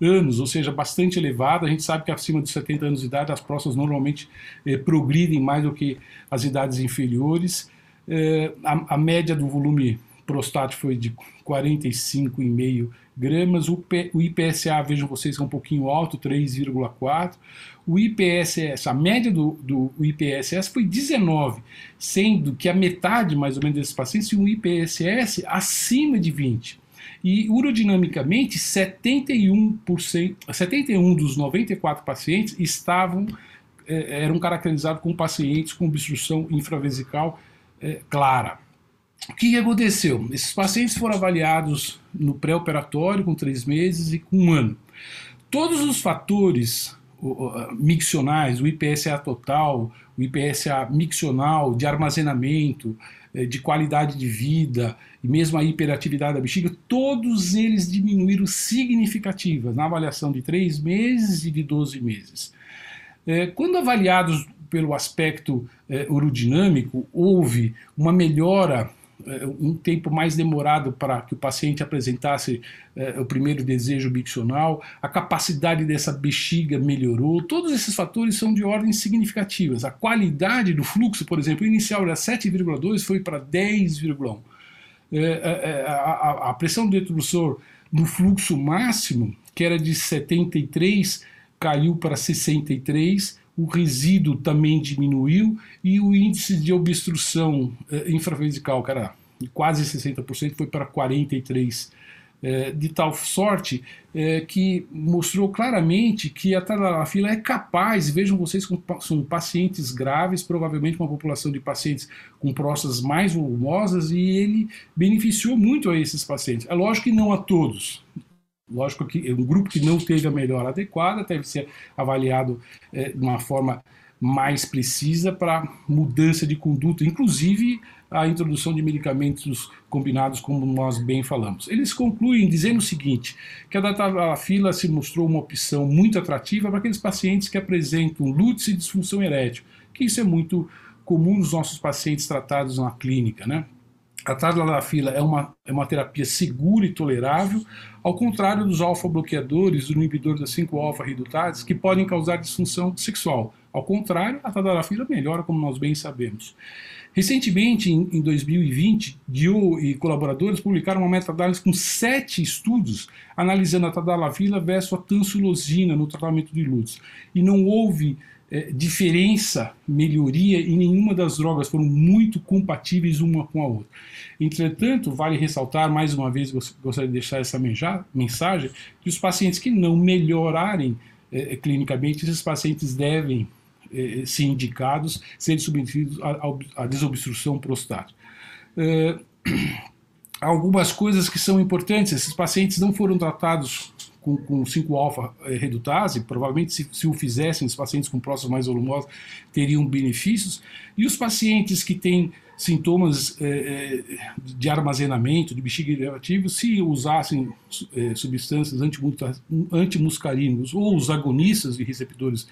anos, ou seja, bastante elevada. A gente sabe que acima de 70 anos de idade as próstatas normalmente eh, progridem mais do que as idades inferiores. É, a, a, média do volume prostático foi de 45,5 gramas. O, P, o IPSA, vejam vocês, é um pouquinho alto, 3,4. O IPSS, a média do, do IPSS foi 19, sendo que a metade, mais ou menos, desses pacientes tinham um IPSS acima de 20. E urodinamicamente, 71%, 71 dos 94 pacientes estavam é, eram caracterizados como pacientes com obstrução infravesical é, clara. O que aconteceu? Esses pacientes foram avaliados no pré-operatório com três meses e com um ano. Todos os fatores miccionais, o IPSA total, o IPSA miccional de armazenamento, de qualidade de vida e mesmo a hiperatividade da bexiga, todos eles diminuíram significativas na avaliação de 3 meses e de 12 meses. Quando avaliados pelo aspecto urodinâmico, houve uma melhora é, um tempo mais demorado para que o paciente apresentasse é, o primeiro desejo miccional, a capacidade dessa bexiga melhorou, todos esses fatores são de ordem significativas. A qualidade do fluxo, por exemplo, inicial era 7,2, foi para 10,1. É, é, a, a, a, pressão do introdutor no fluxo máximo, que era de 73, caiu para 63, o resíduo também diminuiu e o índice de obstrução eh, infravesical, era quase 60%, foi para 43%. Eh, de tal sorte eh, que mostrou claramente que a tadalafila é capaz, vejam vocês, são pacientes graves, provavelmente uma população de pacientes com próstatas mais volumosas, e ele beneficiou muito a esses pacientes. É lógico que não a todos, Lógico que um grupo que não teve a melhor adequada deve ser avaliado é, de uma forma mais precisa para mudança de conduta, inclusive a introdução de medicamentos combinados, como nós bem falamos. Eles concluem dizendo o seguinte, que a datalafila se mostrou uma opção muito atrativa para aqueles pacientes que apresentam lútis e disfunção erétil, que isso é muito comum nos nossos pacientes tratados na clínica, né? A tadalafila é uma, é uma terapia segura e tolerável, ao contrário dos alfa-bloqueadores, do inibidor das 5-alfa-redutases, que podem causar disfunção sexual. Ao contrário, a tadalafila melhora, como nós bem sabemos. Recentemente, em, em 2020, Dio e colaboradores publicaram uma meta-análise com sete estudos analisando a tadalafila versus a tansulosina no tratamento de lútis. E não houve é, diferença, melhoria em nenhuma das drogas, foram muito compatíveis uma com a outra. Entretanto, vale ressaltar, mais uma vez, gostaria de deixar essa mensagem, que os pacientes que não melhorarem é, clinicamente, esses pacientes devem é, ser indicados, serem submetidos à desobstrução prostática. É, (clears throat) algumas coisas que são importantes, esses pacientes não foram tratados com, com 5-alfa eh, provavelmente se, se, o fizessem, os pacientes com próstatas mais volumosas teriam benefícios, e os pacientes que têm sintomas eh, eh de armazenamento, de bexiga irritativa, se usassem eh, substâncias antimuscarínicos ou os agonistas de receptores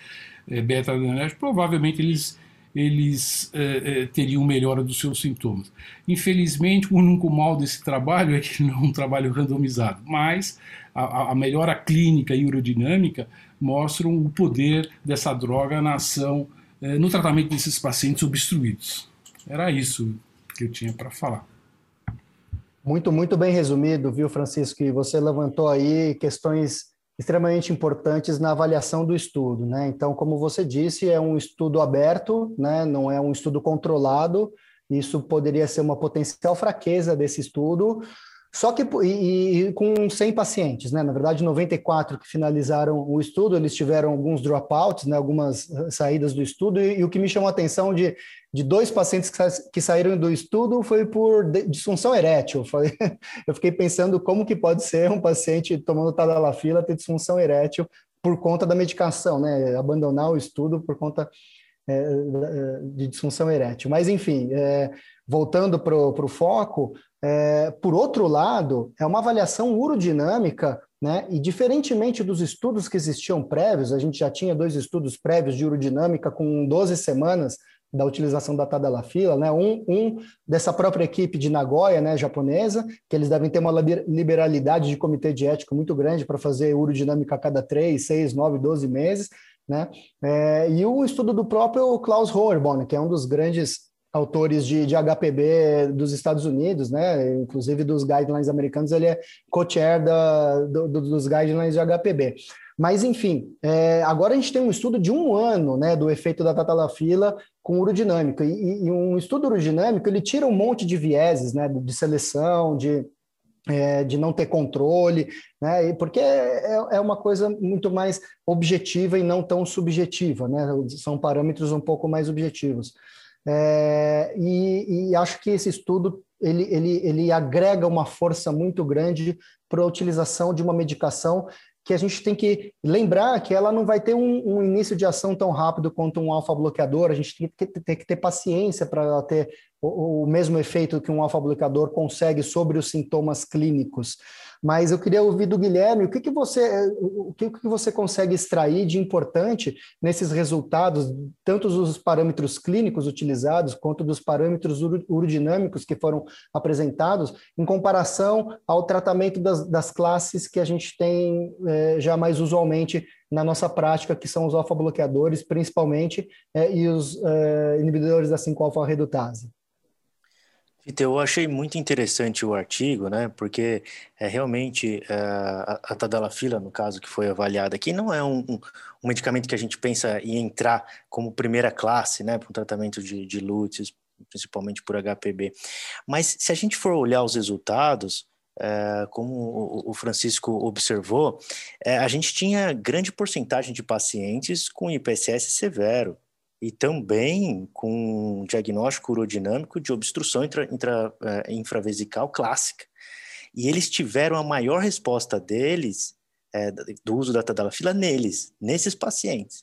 eh, beta-adrenérgicos, provavelmente eles eles eh, eh, teriam melhora dos seus sintomas. Infelizmente, o único mal desse trabalho é que não é um trabalho randomizado, mas a, a melhora clínica e urodinâmica mostram o poder dessa droga na ação, eh, no tratamento desses pacientes obstruídos. Era isso que eu tinha para falar. Muito, muito bem resumido, viu, Francisco? E você levantou aí questões extremamente importantes na avaliação do estudo, né? Então, como você disse, é um estudo aberto, né? Não é um estudo controlado. Isso poderia ser uma potencial fraqueza desse estudo, só que e, e, com 100 pacientes, né? Na verdade, 94 que finalizaram o estudo, eles tiveram alguns dropouts, né? Algumas eh, saídas do estudo. E, e o que me chamou a atenção de, de dois pacientes que, que saíram do estudo foi por disfunção erétil. (laughs) Eu fiquei pensando como que pode ser um paciente tomando tadalafila ter disfunção erétil por conta da medicação, né? Abandonar o estudo por conta é, de disfunção erétil. Mas, enfim, é, voltando para o foco, é, por outro lado, é uma avaliação urodinâmica, né? E diferentemente dos estudos que existiam prévios, a gente já tinha dois estudos prévios de urodinâmica com 12 semanas da utilização da tadalafila, né? Um, um dessa própria equipe de Nagoya, né, japonesa, que eles devem ter uma liberalidade de comitê de ética muito grande para fazer urodinâmica a cada 3, 6, 9, 12 meses, né? É, e o estudo do próprio Klaus Hoerborn, que é um dos grandes autores de, de HPB dos Estados Unidos, né? Inclusive dos guidelines americanos, ele é co-chair do, do, dos guidelines de HPB. Mas, enfim, é, agora a gente tem um estudo de um ano né, do efeito da tatalafila com urodinâmica. E, e, um estudo urodinâmico, ele tira um monte de vieses né, de seleção, de, é, de não ter controle, né, porque é, é uma coisa muito mais objetiva e não tão subjetiva, né, são parâmetros um pouco mais objetivos. É, e, e, acho que esse estudo ele, ele, ele agrega uma força muito grande para a utilização de uma medicação que a gente tem que lembrar que ela não vai ter um, um início de ação tão rápido quanto um alfa-bloqueador, a gente tem que, ter, tem que ter paciência para ter o, o mesmo efeito que um alfa-bloqueador consegue sobre os sintomas clínicos. Mas eu queria ouvir do Guilherme o que, que você o que, que você consegue extrair de importante nesses resultados, tanto dos parâmetros clínicos utilizados quanto dos parâmetros urodinâmicos que foram apresentados, em comparação ao tratamento das, das classes que a gente tem é, já mais usualmente na nossa prática, que são os alfa-bloqueadores, principalmente, é, e os é, inibidores da 5-alfa-redutase. Vitor, eu achei muito interessante o artigo, né? Porque é realmente é, a, tadalafila, no caso que foi avaliada aqui, não é um, um, um, medicamento que a gente pensa em entrar como primeira classe, né? Para um tratamento de, de principalmente por HPB. Mas se a gente for olhar os resultados, é, como o Francisco observou, é, a gente tinha grande porcentagem de pacientes com IPSS severo e também com diagnóstico urodinâmico de obstrução intra, intra, é, infravesical clássica. E eles tiveram a maior resposta deles é, do uso da tadalafila neles, nesses pacientes.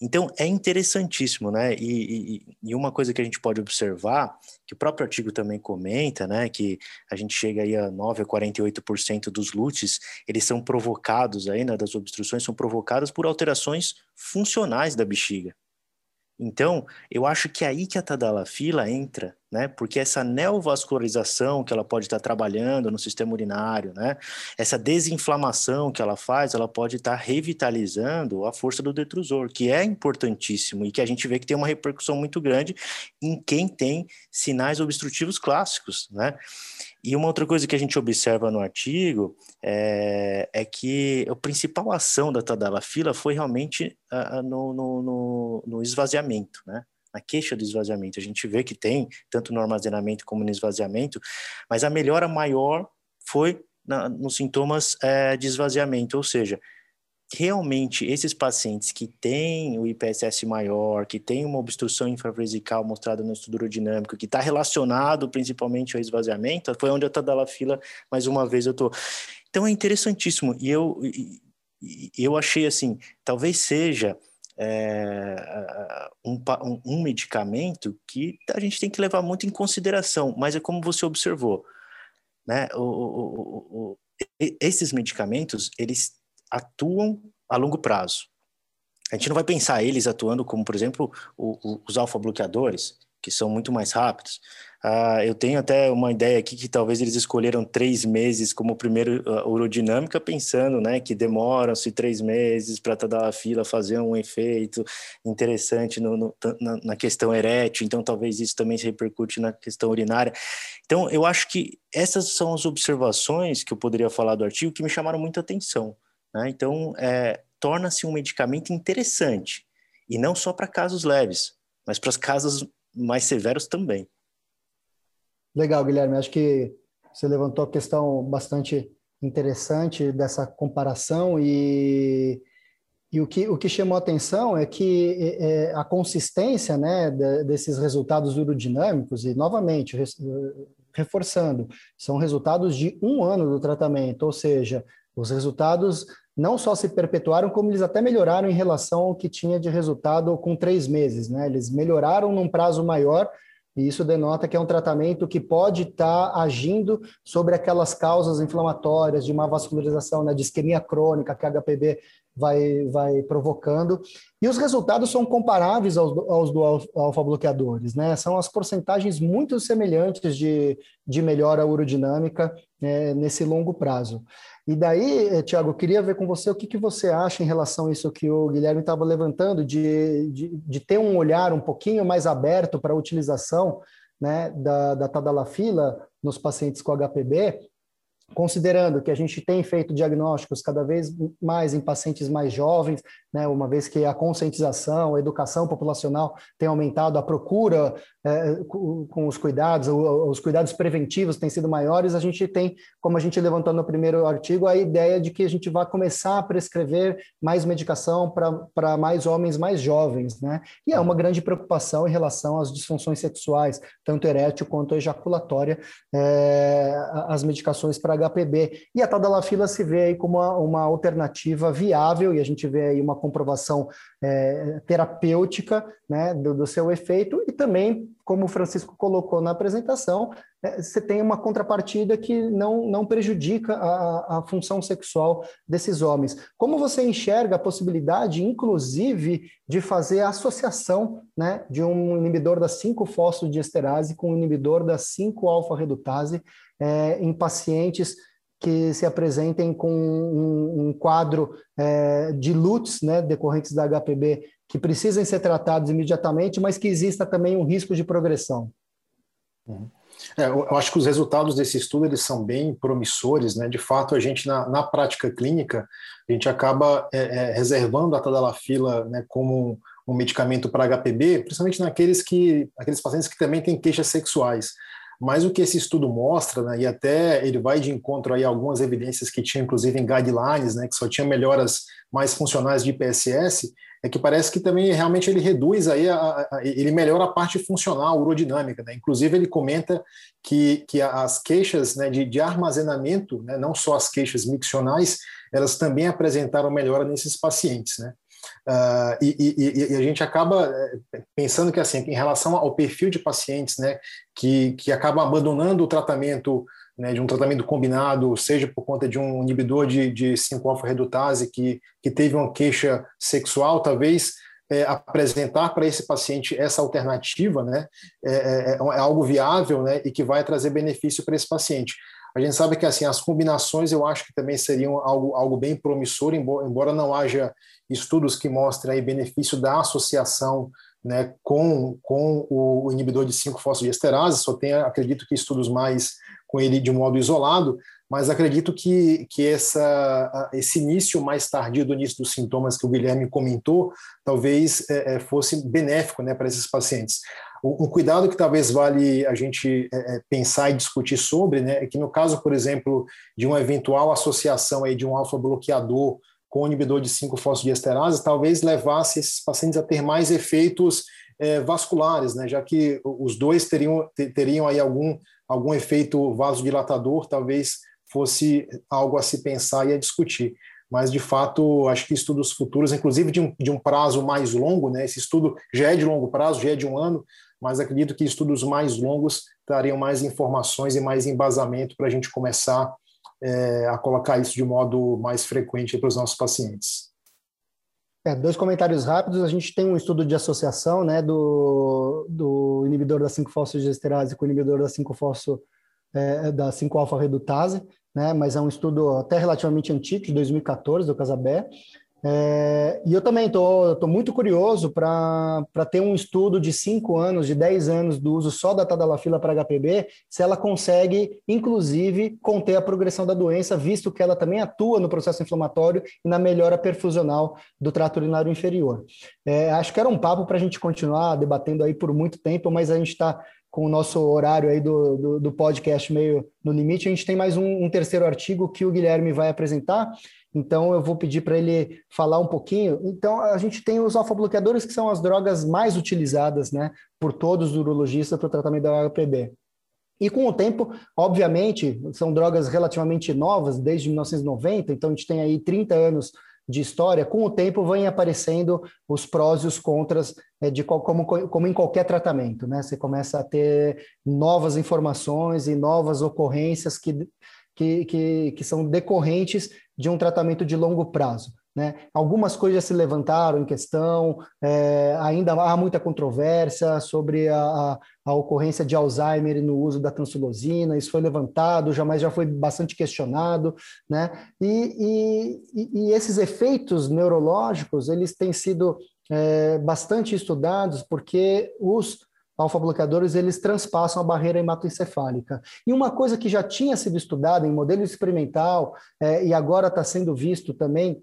Então, é interessantíssimo, né? E, e, e, uma coisa que a gente pode observar, que o próprio artigo também comenta, né? Que a gente chega aí a 9 a 48% dos lutes, eles são provocados aí, né? Das obstruções são provocadas por alterações funcionais da bexiga. Então, eu acho que é aí que a tadalafila entra, né? Porque essa neovascularização que ela pode estar trabalhando no sistema urinário, né? Essa desinflamação que ela faz, ela pode estar revitalizando a força do detrusor, que é importantíssimo e que a gente vê que tem uma repercussão muito grande em quem tem sinais obstrutivos clássicos, né? E uma outra coisa que a gente observa no artigo é, é que a principal ação da tadalafila foi realmente uh, no, no, no, no, esvaziamento, né? Na queixa do esvaziamento. A gente vê que tem, tanto no armazenamento como no esvaziamento, mas a melhora maior foi na, nos sintomas é, de esvaziamento, ou seja, realmente esses pacientes que têm o IPSS maior, que têm uma obstrução infravesical mostrada no estudo aerodinâmico, que está relacionado principalmente ao esvaziamento, foi onde a tadalafila, mais uma vez, eu estou. Então é interessantíssimo. E eu, eu achei assim, talvez seja é, um, um, medicamento que a gente tem que levar muito em consideração, mas é como você observou, né? O, o, o, esses medicamentos, eles atuam a longo prazo. A gente não vai pensar eles atuando como, por exemplo, os alfa-bloqueadores, que são muito mais rápidos. Uh, eu tenho até uma ideia aqui que talvez eles escolheram três meses como primeiro uh, urodinâmica, pensando né, que demoram-se três meses para toda a fila fazer um efeito interessante no, no, na, na, questão erétil, então talvez isso também se repercute na questão urinária. Então, eu acho que essas são as observações que eu poderia falar do artigo que me chamaram muita atenção. Né? Então, é, torna-se um medicamento interessante, e não só para casos leves, mas para os casos mais severos também. Legal, Guilherme. Acho que você levantou a questão bastante interessante dessa comparação e, e o, que, o que chamou atenção é que é, é a consistência né, desses resultados urodinâmicos, e novamente, reforçando, são resultados de um ano do tratamento, ou seja, os resultados não só se perpetuaram, como eles até melhoraram em relação ao que tinha de resultado com três meses. Né? Eles melhoraram num prazo maior, e isso denota que é um tratamento que pode estar tá agindo sobre aquelas causas inflamatórias de má vascularização, né, de isquemia crônica que a HPB vai, vai provocando. E os resultados são comparáveis aos, aos do alfa-bloqueadores, né? São as porcentagens muito semelhantes de, de melhora urodinâmica né, nesse longo prazo. E daí, eh, Tiago, eu queria ver com você o que, que você acha em relação a isso que o Guilherme estava levantando, de, de, de, ter um olhar um pouquinho mais aberto para a utilização né, da, da tadalafila nos pacientes com HPB, considerando que a gente tem feito diagnósticos cada vez mais em pacientes mais jovens, né, uma vez que a conscientização, a educação populacional tem aumentado, a procura é, com os cuidados, os cuidados preventivos têm sido maiores, a gente tem, como a gente levantou no primeiro artigo, a ideia de que a gente vai começar a prescrever mais medicação para mais homens mais jovens, né? E é uma grande preocupação em relação às disfunções sexuais, tanto erétil quanto ejaculatória, é, as medicações para HPB. E a tadalafila se vê aí como uma, uma alternativa viável, e a gente vê aí uma comprovação é, terapêutica né, do, do seu efeito, e também, como o Francisco colocou na apresentação, é, você tem uma contrapartida que não, não prejudica a, a função sexual desses homens. Como você enxerga a possibilidade, inclusive, de fazer a associação né, de um inibidor da 5-fosfodiesterase com um inibidor da 5-alfa-redutase é, em pacientes que se apresentem com um, um quadro é, de LUTs, né, decorrentes da HPB, que precisem ser tratados imediatamente, mas que exista também um risco de progressão. Uhum. É, eu acho que os resultados desse estudo eles são bem promissores, né? De fato, a gente na, na prática clínica a gente acaba é, é, reservando a tadalafila né, como um, medicamento para HPB, principalmente naqueles que aqueles pacientes que também têm queixas sexuais. Mas o que esse estudo mostra, né, e até ele vai de encontro aí a algumas evidências que tinha, inclusive em guidelines, né, que só tinha melhoras mais funcionais de IPSS, é que parece que também realmente ele reduz aí, a, a, ele melhora a parte funcional, urodinâmica. Né? Inclusive ele comenta que, que as queixas né, de, de armazenamento, né, não só as queixas miccionais, elas também apresentaram melhora nesses pacientes. Né? Uh, e, e, e, a gente acaba eh, pensando que, assim, em relação ao perfil de pacientes né, que, que acabam abandonando o tratamento, né, de um tratamento combinado, seja por conta de um inibidor de, de 5-alfa-redutase que, que teve uma queixa sexual, talvez é, apresentar para esse paciente essa alternativa né, é, é, é, algo viável né, e que vai trazer benefício para esse paciente. A gente sabe que assim as combinações eu acho que também seriam algo, algo bem promissor, embora, não haja estudos que mostrem aí benefício da associação né, com, com o inibidor de 5-fosfodiesterase, só tem, acredito que estudos mais com ele de modo isolado, mas acredito que, que essa, esse início mais tardio do início dos sintomas que o Guilherme comentou, talvez é, é fosse benéfico né, para esses pacientes. Um cuidado que talvez vale a gente é, é, pensar e discutir sobre, né, é que no caso, por exemplo, de uma eventual associação aí de um alfa-bloqueador com inibidor de 5-fosfodiesterase, talvez levasse esses pacientes a ter mais efeitos é, vasculares, né, já que os dois teriam, teriam aí algum, algum efeito vasodilatador, talvez fosse algo a se pensar e a discutir mas de fato acho que estudos futuros, inclusive de um, de um prazo mais longo, né? Esse estudo já é de longo prazo, já é de um ano, mas acredito que estudos mais longos trariam mais informações e mais embasamento para a gente começar é, a colocar isso de modo mais frequente para os nossos pacientes. É, dois comentários rápidos. A gente tem um estudo de associação né, do, do inibidor da 5-fosfodiesterase com o inibidor da 5-fosfo é, da 5-alfa-redutase, né, mas é um estudo até relativamente antigo, de 2014, do Casabé, é, e eu também estou muito curioso para ter um estudo de 5 anos, de 10 anos do uso só da tadalafila para HPB, se ela consegue, inclusive, conter a progressão da doença, visto que ela também atua no processo inflamatório e na melhora perfusional do trato urinário inferior. É, acho que era um papo para a gente continuar debatendo aí por muito tempo, mas a gente está com o nosso horário aí do, do, do, podcast meio no limite. A gente tem mais um, um terceiro artigo que o Guilherme vai apresentar, então, eu vou pedir para ele falar um pouquinho. Então, a gente tem os alfa-bloqueadores, que são as drogas mais utilizadas né, por todos os urologistas para o tratamento da HPB. E com o tempo, obviamente, são drogas relativamente novas, desde 1990, então a gente tem aí 30 anos de história. Com o tempo, vem aparecendo os prós e os contras é, de como, como em qualquer tratamento. Né? Você começa a ter novas informações e novas ocorrências que que, que, que são decorrentes de um tratamento de longo prazo. Né? Algumas coisas se levantaram em questão, é, ainda há muita controvérsia sobre a, a, a, ocorrência de Alzheimer no uso da transulosina, isso foi levantado, jamais já foi bastante questionado, né? E, e, e esses efeitos neurológicos, eles têm sido é, bastante estudados porque os alfa-bloqueadores, eles transpassam a barreira hematoencefálica. E uma coisa que já tinha sido estudada em modelo experimental é, e agora está sendo visto também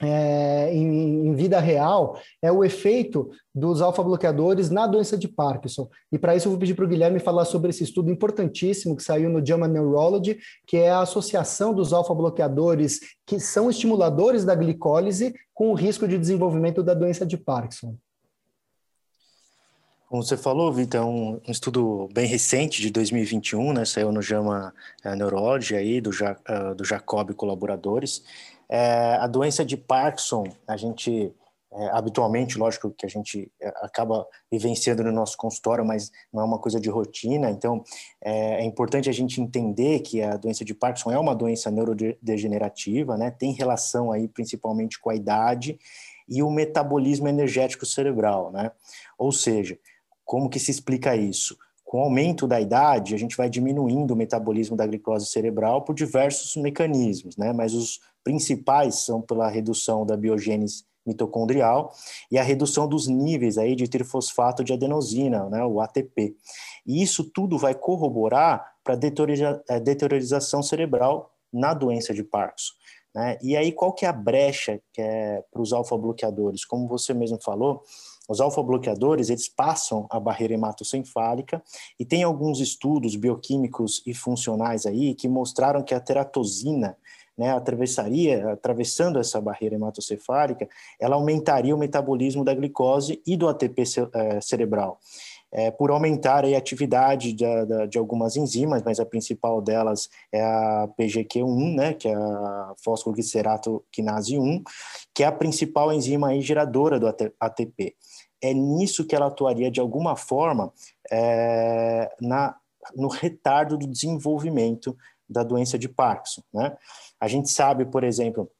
é, em, em, vida real é o efeito dos alfa-bloqueadores na doença de Parkinson. E para isso eu vou pedir para o Guilherme falar sobre esse estudo importantíssimo que saiu no JAMA Neurology, que é a associação dos alfa-bloqueadores que são estimuladores da glicólise com o risco de desenvolvimento da doença de Parkinson. Como você falou, Vitor, é um, um, estudo bem recente de 2021, né? Saiu no JAMA é, Neurology aí, do, ja, uh, do Jacob e colaboradores. É, a doença de Parkinson, a gente é, habitualmente, lógico que a gente é, acaba vivenciando no nosso consultório, mas não é uma coisa de rotina. Então, é, é, importante a gente entender que a doença de Parkinson é uma doença neurodegenerativa, né? Tem relação aí principalmente com a idade e o metabolismo energético cerebral, né? Ou seja, como que se explica isso? Com o aumento da idade, a gente vai diminuindo o metabolismo da glicose cerebral por diversos mecanismos, né? Mas os principais são pela redução da biogênese mitocondrial e a redução dos níveis aí de trifosfato de adenosina, né, o ATP. E isso tudo vai corroborar para a deteriorização cerebral na doença de Parkinson. Né? E aí, qual que é a brecha que é para os alfa-bloqueadores? Como você mesmo falou, os alfa-bloqueadores, eles passam a barreira hematocefálica e tem alguns estudos bioquímicos e funcionais aí que mostraram que a teratosina, né, atravessaria, atravessando essa barreira hematocefálica, ela aumentaria o metabolismo da glicose e do ATP eh, cerebral. É, por aumentar a atividade de, de, de, algumas enzimas, mas a principal delas é a PGQ1, né, que é a fosfoglicerato quinase 1, que é a principal enzima aí geradora do ATP. É nisso que ela atuaria de alguma forma é, na, no retardo do desenvolvimento da doença de Parkinson. Né? A gente sabe, por exemplo,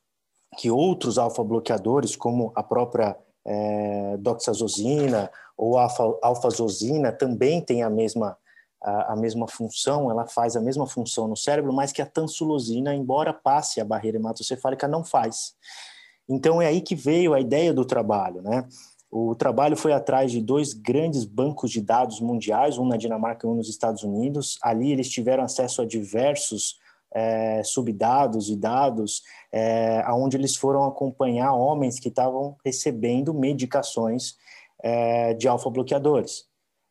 que outros alfa-bloqueadores, como a própria é, doxazosina ou a alfazosina, também tem a mesma, a, a, mesma função, ela faz a mesma função no cérebro, mas que a tansulosina, embora passe a barreira hematocefálica, não faz. Então é aí que veio a ideia do trabalho, né? O trabalho foi atrás de dois grandes bancos de dados mundiais, um na Dinamarca e um nos Estados Unidos. Ali eles tiveram acesso a diversos é, subdados e dados, é, onde eles foram acompanhar homens que estavam recebendo medicações é, de alfa-bloqueadores.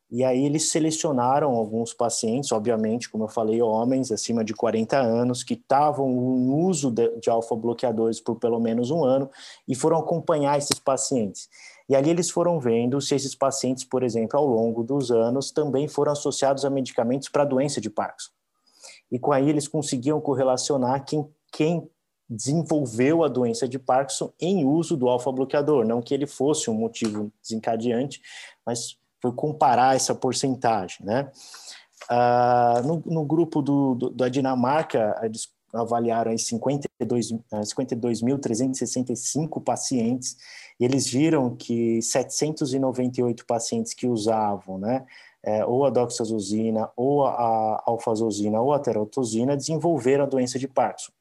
E aí eles selecionaram alguns pacientes, obviamente, como eu falei, homens acima de 40 anos, que estavam no uso de, de alfa-bloqueadores por pelo menos um ano, e foram acompanhar esses pacientes. E ali eles foram vendo se esses pacientes, por exemplo, ao longo dos anos, também foram associados a medicamentos para doença de Parkinson e com aí eles conseguiam correlacionar quem, quem desenvolveu a doença de Parkinson em uso do alfa-bloqueador, não que ele fosse um motivo desencadeante, mas foi comparar essa porcentagem, né? Ah, no, no, grupo do, do, da Dinamarca, eles avaliaram 52.365 52 pacientes, e eles viram que 798 pacientes que usavam, né, é, ou a doxazosina, ou a alfazosina, ou a teratosina, desenvolveram a doença de Parkinson,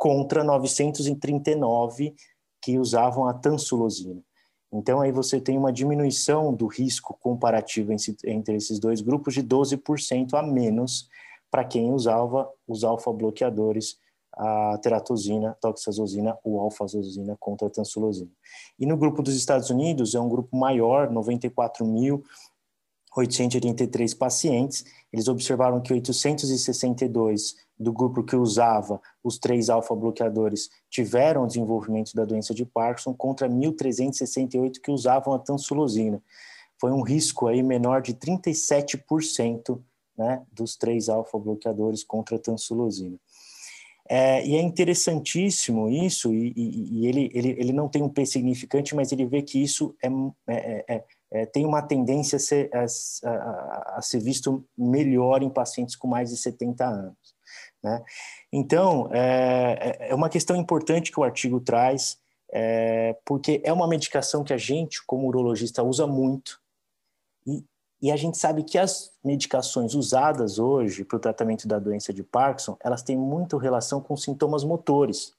contra 939 que usavam a tansulosina. Então, aí você tem uma diminuição do risco comparativo entre esses dois grupos de 12% a menos para quem usava os alfa-bloqueadores, a teratosina, toxazosina ou alfazosina contra a tansulosina. E no grupo dos Estados Unidos, é um grupo maior, 94 mil 883 pacientes, eles observaram que 862 do grupo que usava os três alfa-bloqueadores tiveram desenvolvimento da doença de Parkinson contra 1.368 que usavam a tansulosina. Foi um risco aí menor de 37% né, dos três alfa-bloqueadores contra a tansulosina. É, e é interessantíssimo isso, e, e, e, ele, ele, ele não tem um P significante, mas ele vê que isso é, é, é é, tem uma tendência a ser, a, a, a ser, visto melhor em pacientes com mais de 70 anos. Né? Então, é, é, é uma questão importante que o artigo traz, é, porque é uma medicação que a gente, como urologista, usa muito, e, e a gente sabe que as medicações usadas hoje para o tratamento da doença de Parkinson, elas têm muito relação com sintomas motores,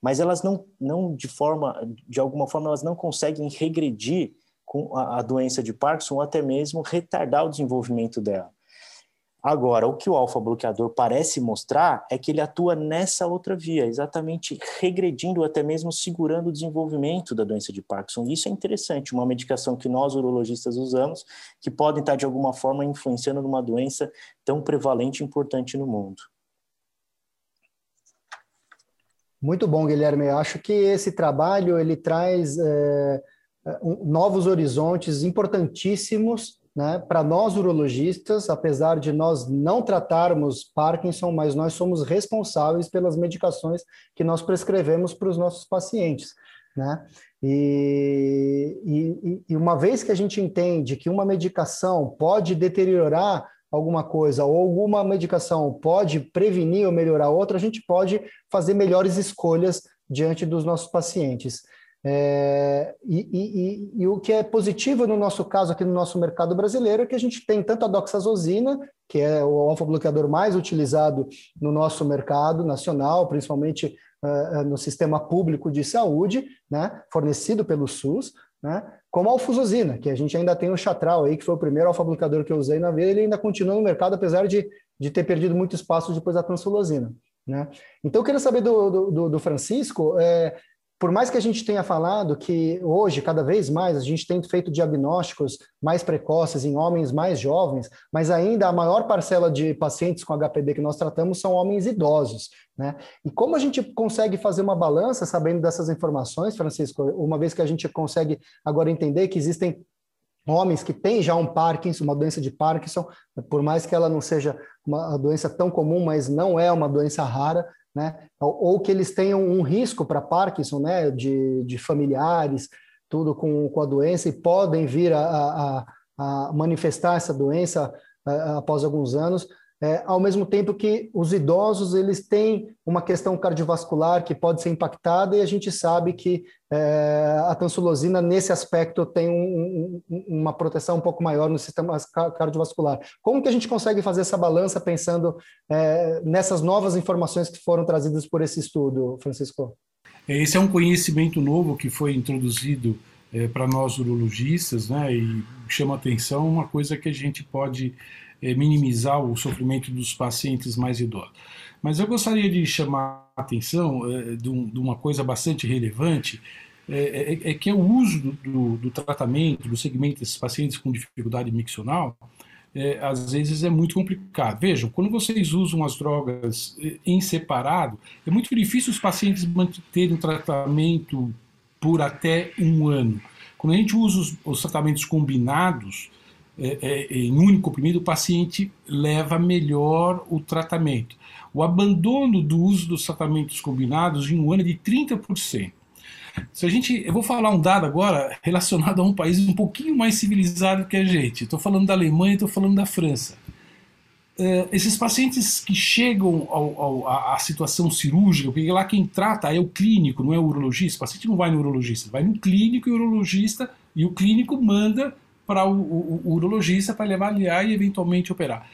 mas elas não, não de forma, de alguma forma, elas não conseguem regredir com a, a doença de Parkinson ou até mesmo retardar o desenvolvimento dela. Agora, o que o alfa-bloqueador parece mostrar é que ele atua nessa outra via, exatamente regredindo, até mesmo segurando o desenvolvimento da doença de Parkinson. Isso é interessante, uma medicação que nós urologistas usamos, que pode estar de alguma forma influenciando numa doença tão prevalente e importante no mundo. Muito bom, Guilherme. Eu acho que esse trabalho ele traz é novos horizontes importantíssimos né, para nós urologistas, apesar de nós não tratarmos Parkinson, mas nós somos responsáveis pelas medicações que nós prescrevemos para os nossos pacientes. Né? E, e, e uma vez que a gente entende que uma medicação pode deteriorar alguma coisa ou alguma medicação pode prevenir ou melhorar outra, a gente pode fazer melhores escolhas diante dos nossos pacientes. É, e, e, e, o que é positivo no nosso caso aqui no nosso mercado brasileiro é que a gente tem tanto a doxazosina, que é o alfa-bloqueador mais utilizado no nosso mercado nacional, principalmente uh, no sistema público de saúde, né, fornecido pelo SUS, né, como a alfuzosina, que a gente ainda tem o Chatral aí, que foi o primeiro alfa-bloqueador que eu usei na vida, ele ainda continua no mercado, apesar de, de ter perdido muito espaço depois da tansulosina. Né? Então, eu queria saber do, do, do Francisco, é, por mais que a gente tenha falado que hoje, cada vez mais, a gente tem feito diagnósticos mais precoces em homens mais jovens, mas ainda a maior parcela de pacientes com HPB que nós tratamos são homens idosos. Né? E como a gente consegue fazer uma balança sabendo dessas informações, Francisco, uma vez que a gente consegue agora entender que existem homens que têm já um Parkinson, uma doença de Parkinson, por mais que ela não seja uma doença tão comum, mas não é uma doença rara, né? Ou, ou que eles tenham um risco para Parkinson, né? De, de familiares, tudo com, com a doença e podem vir a, a, a manifestar essa doença após alguns anos é, ao mesmo tempo que os idosos eles têm uma questão cardiovascular que pode ser impactada e a gente sabe que é, a tansulosina nesse aspecto tem um, um, uma proteção um pouco maior no sistema cardiovascular. Como que a gente consegue fazer essa balança pensando é, nessas novas informações que foram trazidas por esse estudo, Francisco? Esse é um conhecimento novo que foi introduzido é, para nós urologistas, né, e chama atenção uma coisa que a gente pode é, minimizar o sofrimento dos pacientes mais idosos. Mas eu gostaria de chamar a atenção é, de, um, de, uma coisa bastante relevante, é, é, é que é o uso do, do, do, tratamento, do segmento desses pacientes com dificuldade miccional, é, às vezes é muito complicado. Vejam, quando vocês usam as drogas em separado, é muito difícil os pacientes manterem um tratamento por até um ano. Quando a gente usa os, os tratamentos combinados, é, é, em único comprimido, o paciente leva melhor o tratamento. O abandono do uso dos tratamentos combinados em um ano é de 30%. Se a gente, eu vou falar um dado agora relacionado a um país um pouquinho mais civilizado que a gente. Estou falando da Alemanha, estou falando da França. Uh, esses pacientes que chegam à situação cirúrgica, porque lá quem trata é o clínico, não é o urologista. O paciente não vai no urologista, vai no clínico e o urologista, e o clínico manda para o, o, o urologista para ele avaliar e eventualmente operar.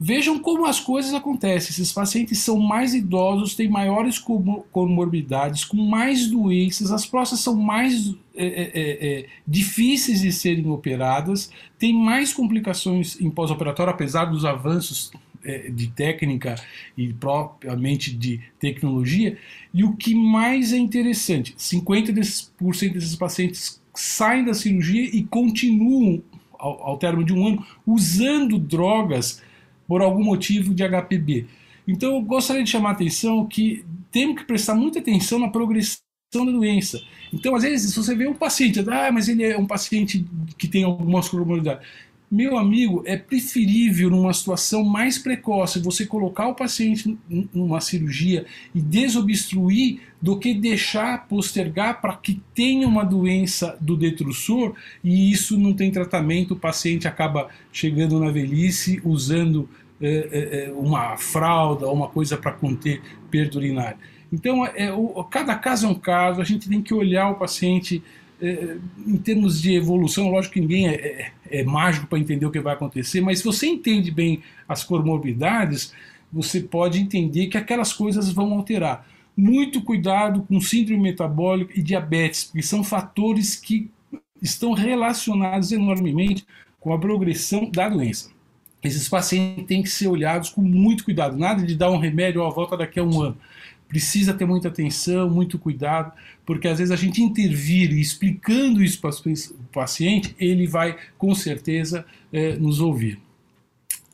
Vejam como as coisas acontecem. Esses pacientes são mais idosos, têm maiores comorbidades, com mais doenças, as próstatas são mais é, é, é, é, difíceis de serem operadas, têm mais complicações em pós-operatório, apesar dos avanços é, de técnica e propriamente de tecnologia. E o que mais é interessante: 50% desses pacientes saem da cirurgia e continuam, ao, ao término de um ano, usando drogas por algum motivo de HPB. Então, eu gostaria de chamar a atenção que temos que prestar muita atenção na progressão da doença. Então, às vezes, você vê um paciente, ah, mas ele é um paciente que tem algumas comorbidades. Meu amigo, é preferível numa situação mais precoce você colocar o paciente numa cirurgia e desobstruir do que deixar postergar para que tenha uma doença do detrusor e isso não tem tratamento, o paciente acaba chegando na velhice usando é, é, uma fralda uma coisa para conter perda urinária. Então, é, o, cada caso é um caso, a gente tem que olhar o paciente é, em termos de evolução, lógico que ninguém é, é, é mágico para entender o que vai acontecer, mas se você entende bem as comorbidades, você pode entender que aquelas coisas vão alterar. Muito cuidado com síndrome metabólica e diabetes, porque são fatores que estão relacionados enormemente com a progressão da doença. Esses pacientes têm que ser olhados com muito cuidado, nada de dar um remédio à volta daqui a um ano precisa ter muita atenção, muito cuidado, porque às vezes a gente intervir explicando isso para o paciente, ele vai com certeza é, nos ouvir.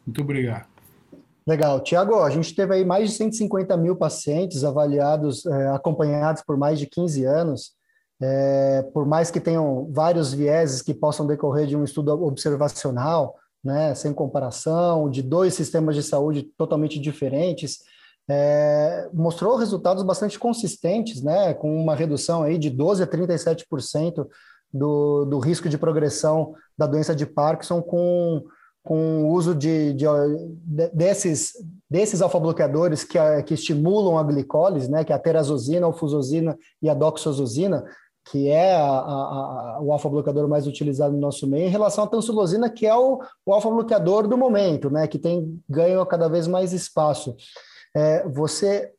Muito obrigado. Legal. Tiago, a gente teve aí mais de 150 mil pacientes avaliados, é, acompanhados por mais de 15 anos. é, por mais que tenham vários vieses que possam decorrer de um estudo observacional, né, sem comparação, de dois sistemas de saúde totalmente diferentes, é, mostrou resultados bastante consistentes, né, com uma redução aí de 12 a 37% do, do risco de progressão da doença de Parkinson com, com o uso de, de, de desses, desses alfa-bloqueadores que, que estimulam a glicólise, né, que é a terazosina, a alfusosina e a doxazosina, que é a, a, a, o alfa-bloqueador mais utilizado no nosso meio, em relação à tansulosina, que é o, o alfa-bloqueador do momento, né, que tem ganho cada vez mais espaço. É, você,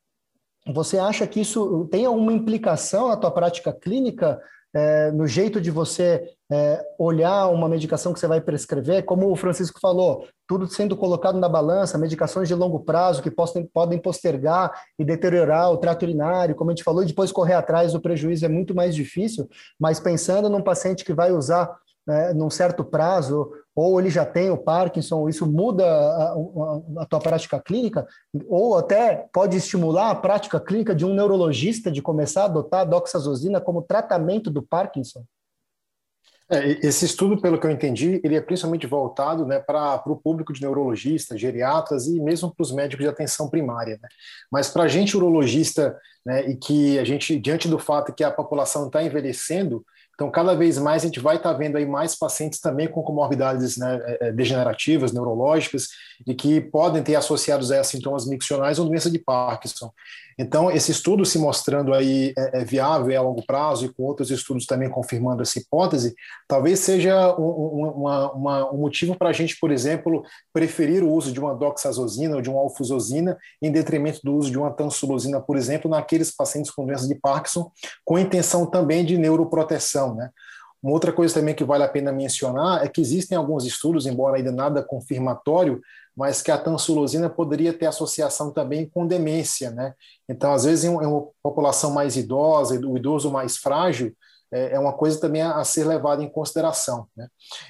você acha que isso tem alguma implicação na tua prática clínica, é, no jeito de você é, olhar uma medicação que você vai prescrever? Como o Francisco falou, tudo sendo colocado na balança, medicações de longo prazo que possam, podem postergar e deteriorar o trato urinário, como a gente falou, e depois correr atrás do prejuízo é muito mais difícil, mas pensando num paciente que vai usar né, num certo prazo, ou ele já tem o Parkinson, isso muda a, a, a, tua prática clínica, ou até pode estimular a prática clínica de um neurologista de começar a adotar a doxazosina como tratamento do Parkinson? É, esse estudo, pelo que eu entendi, ele é principalmente voltado né, para o público de neurologistas, geriatras e mesmo para os médicos de atenção primária. Né? Mas para a gente urologista, né, e que a gente, diante do fato que a população está envelhecendo, então, cada vez mais a gente vai estar tá vendo aí mais pacientes também com comorbidades né, é, é, degenerativas, neurológicas, e que podem ter associados a sintomas miccionais ou doença de Parkinson. Então, esse estudo se mostrando aí é, é viável a longo prazo e com outros estudos também confirmando essa hipótese, talvez seja um, uma, uma, um motivo para a gente, por exemplo, preferir o uso de uma doxazosina ou de uma alfusosina em detrimento do uso de uma tansulosina, por exemplo, naqueles pacientes com doença de Parkinson, com intenção também de neuroproteção, né? Uma outra coisa também que vale a pena mencionar é que existem alguns estudos, embora ainda nada confirmatório, mas que a tansulosina poderia ter associação também com demência, né? Então, às vezes, em uma população mais idosa, o idoso mais frágil, é, é uma coisa também a ser levada em consideração. Né?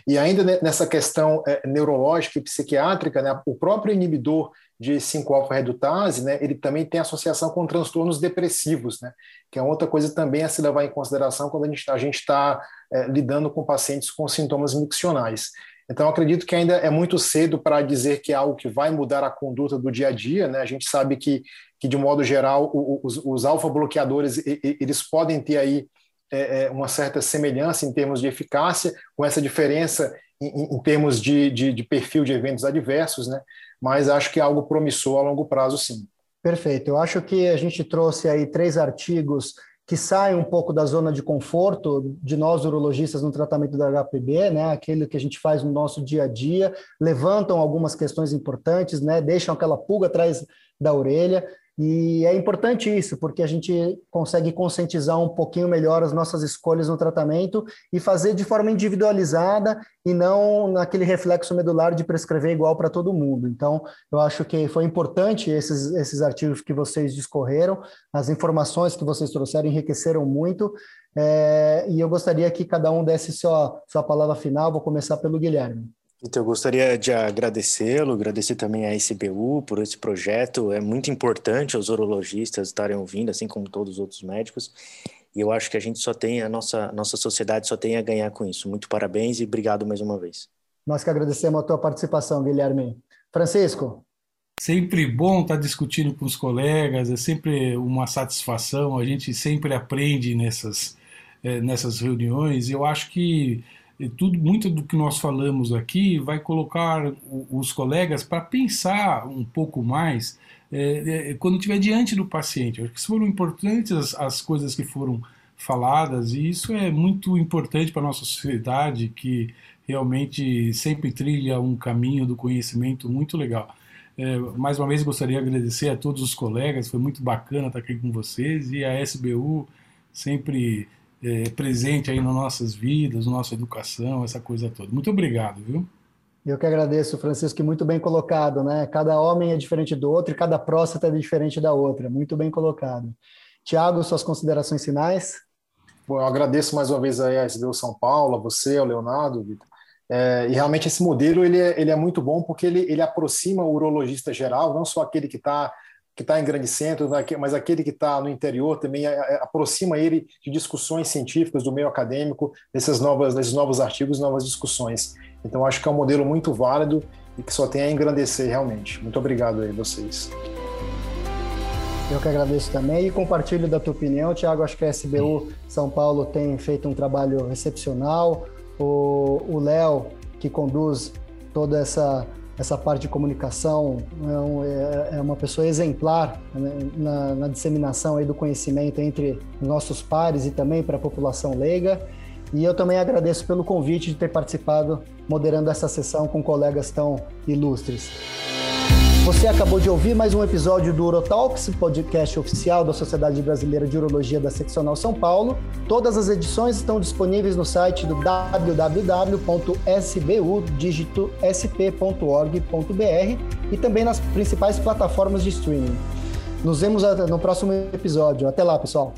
E ainda nessa questão é, neurológica e psiquiátrica, né, o próprio inibidor de 5-alfa-redutase, né, ele também tem associação com transtornos depressivos, né, que é outra coisa também a se levar em consideração quando a gente está é, lidando com pacientes com sintomas miccionais. Então, acredito que ainda é muito cedo para dizer que é algo que vai mudar a conduta do dia a dia. Né? A gente sabe que, que de modo geral, os, os alfa-bloqueadores eles podem ter aí é, é, uma certa semelhança em termos de eficácia, com essa diferença em, em termos de, de, de, perfil de eventos adversos, né? mas acho que é algo promissor a longo prazo, sim. Perfeito. Eu acho que a gente trouxe aí três artigos que saem um pouco da zona de conforto de nós urologistas no tratamento da HPB, né? Aquele que a gente faz no nosso dia a dia, levantam algumas questões importantes, né? Deixam aquela pulga atrás da orelha e é importante isso, porque a gente consegue conscientizar um pouquinho melhor as nossas escolhas no tratamento e fazer de forma individualizada e não naquele reflexo medular de prescrever igual para todo mundo. Então, eu acho que foi importante esses, esses artigos que vocês discorreram, as informações que vocês trouxeram enriqueceram muito. É, e eu gostaria que cada um desse sua, sua palavra final. Vou começar pelo Guilherme. Então, eu gostaria de agradecê-lo, agradecer também à SBU por esse projeto. É muito importante os urologistas estarem ouvindo, assim como todos os outros médicos. E eu acho que a gente só tem, a nossa, nossa sociedade só tem a ganhar com isso. Muito parabéns e obrigado mais uma vez. Nós que agradecemos a tua participação, Guilherme. Francisco. Sempre bom estar discutindo com os colegas, é sempre uma satisfação, a gente sempre aprende nessas, é, nessas reuniões. Eu acho que tudo muito do que nós falamos aqui vai colocar os colegas para pensar um pouco mais é, é, quando estiver diante do paciente. Acho que foram importantes as, as, coisas que foram faladas e isso é muito importante para a nossa sociedade que realmente sempre trilha um caminho do conhecimento muito legal. É, mais uma vez gostaria de agradecer a todos os colegas, foi muito bacana estar aqui com vocês e a SBU sempre é, presente aí nas nossas vidas, na nossa educação, essa coisa toda. Muito obrigado, viu? Eu que agradeço, Francisco, muito bem colocado, né? Cada homem é diferente do outro e cada próstata é diferente da outra. Muito bem colocado. Tiago, suas considerações finais? Bom, eu agradeço mais uma vez a SBU São Paulo, a você, ao Leonardo, Vitor. É, e realmente esse modelo ele é, ele é muito bom porque ele, ele aproxima o urologista geral, não só aquele que está que está em grande centro, mas aquele que está no interior também aproxima ele de discussões científicas do meio acadêmico, desses novos, desses novos artigos, novas discussões. Então, acho que é um modelo muito válido e que só tem a engrandecer realmente. Muito obrigado aí vocês. Eu que agradeço também e compartilho da tua opinião, Tiago. Acho que a SBU São Paulo tem feito um trabalho excepcional. O Léo, que conduz toda essa essa parte de comunicação é, é, é uma pessoa exemplar né, na, na, disseminação aí do conhecimento entre nossos pares e também para a população leiga. E eu também agradeço pelo convite de ter participado moderando essa sessão com colegas tão ilustres. Você acabou de ouvir mais um episódio do Urotalks, podcast oficial da Sociedade Brasileira de Urologia da Seccional São Paulo. Todas as edições estão disponíveis no site do www.sbudígitosp.org.br e também nas principais plataformas de streaming. Nos vemos no próximo episódio. Até lá, pessoal.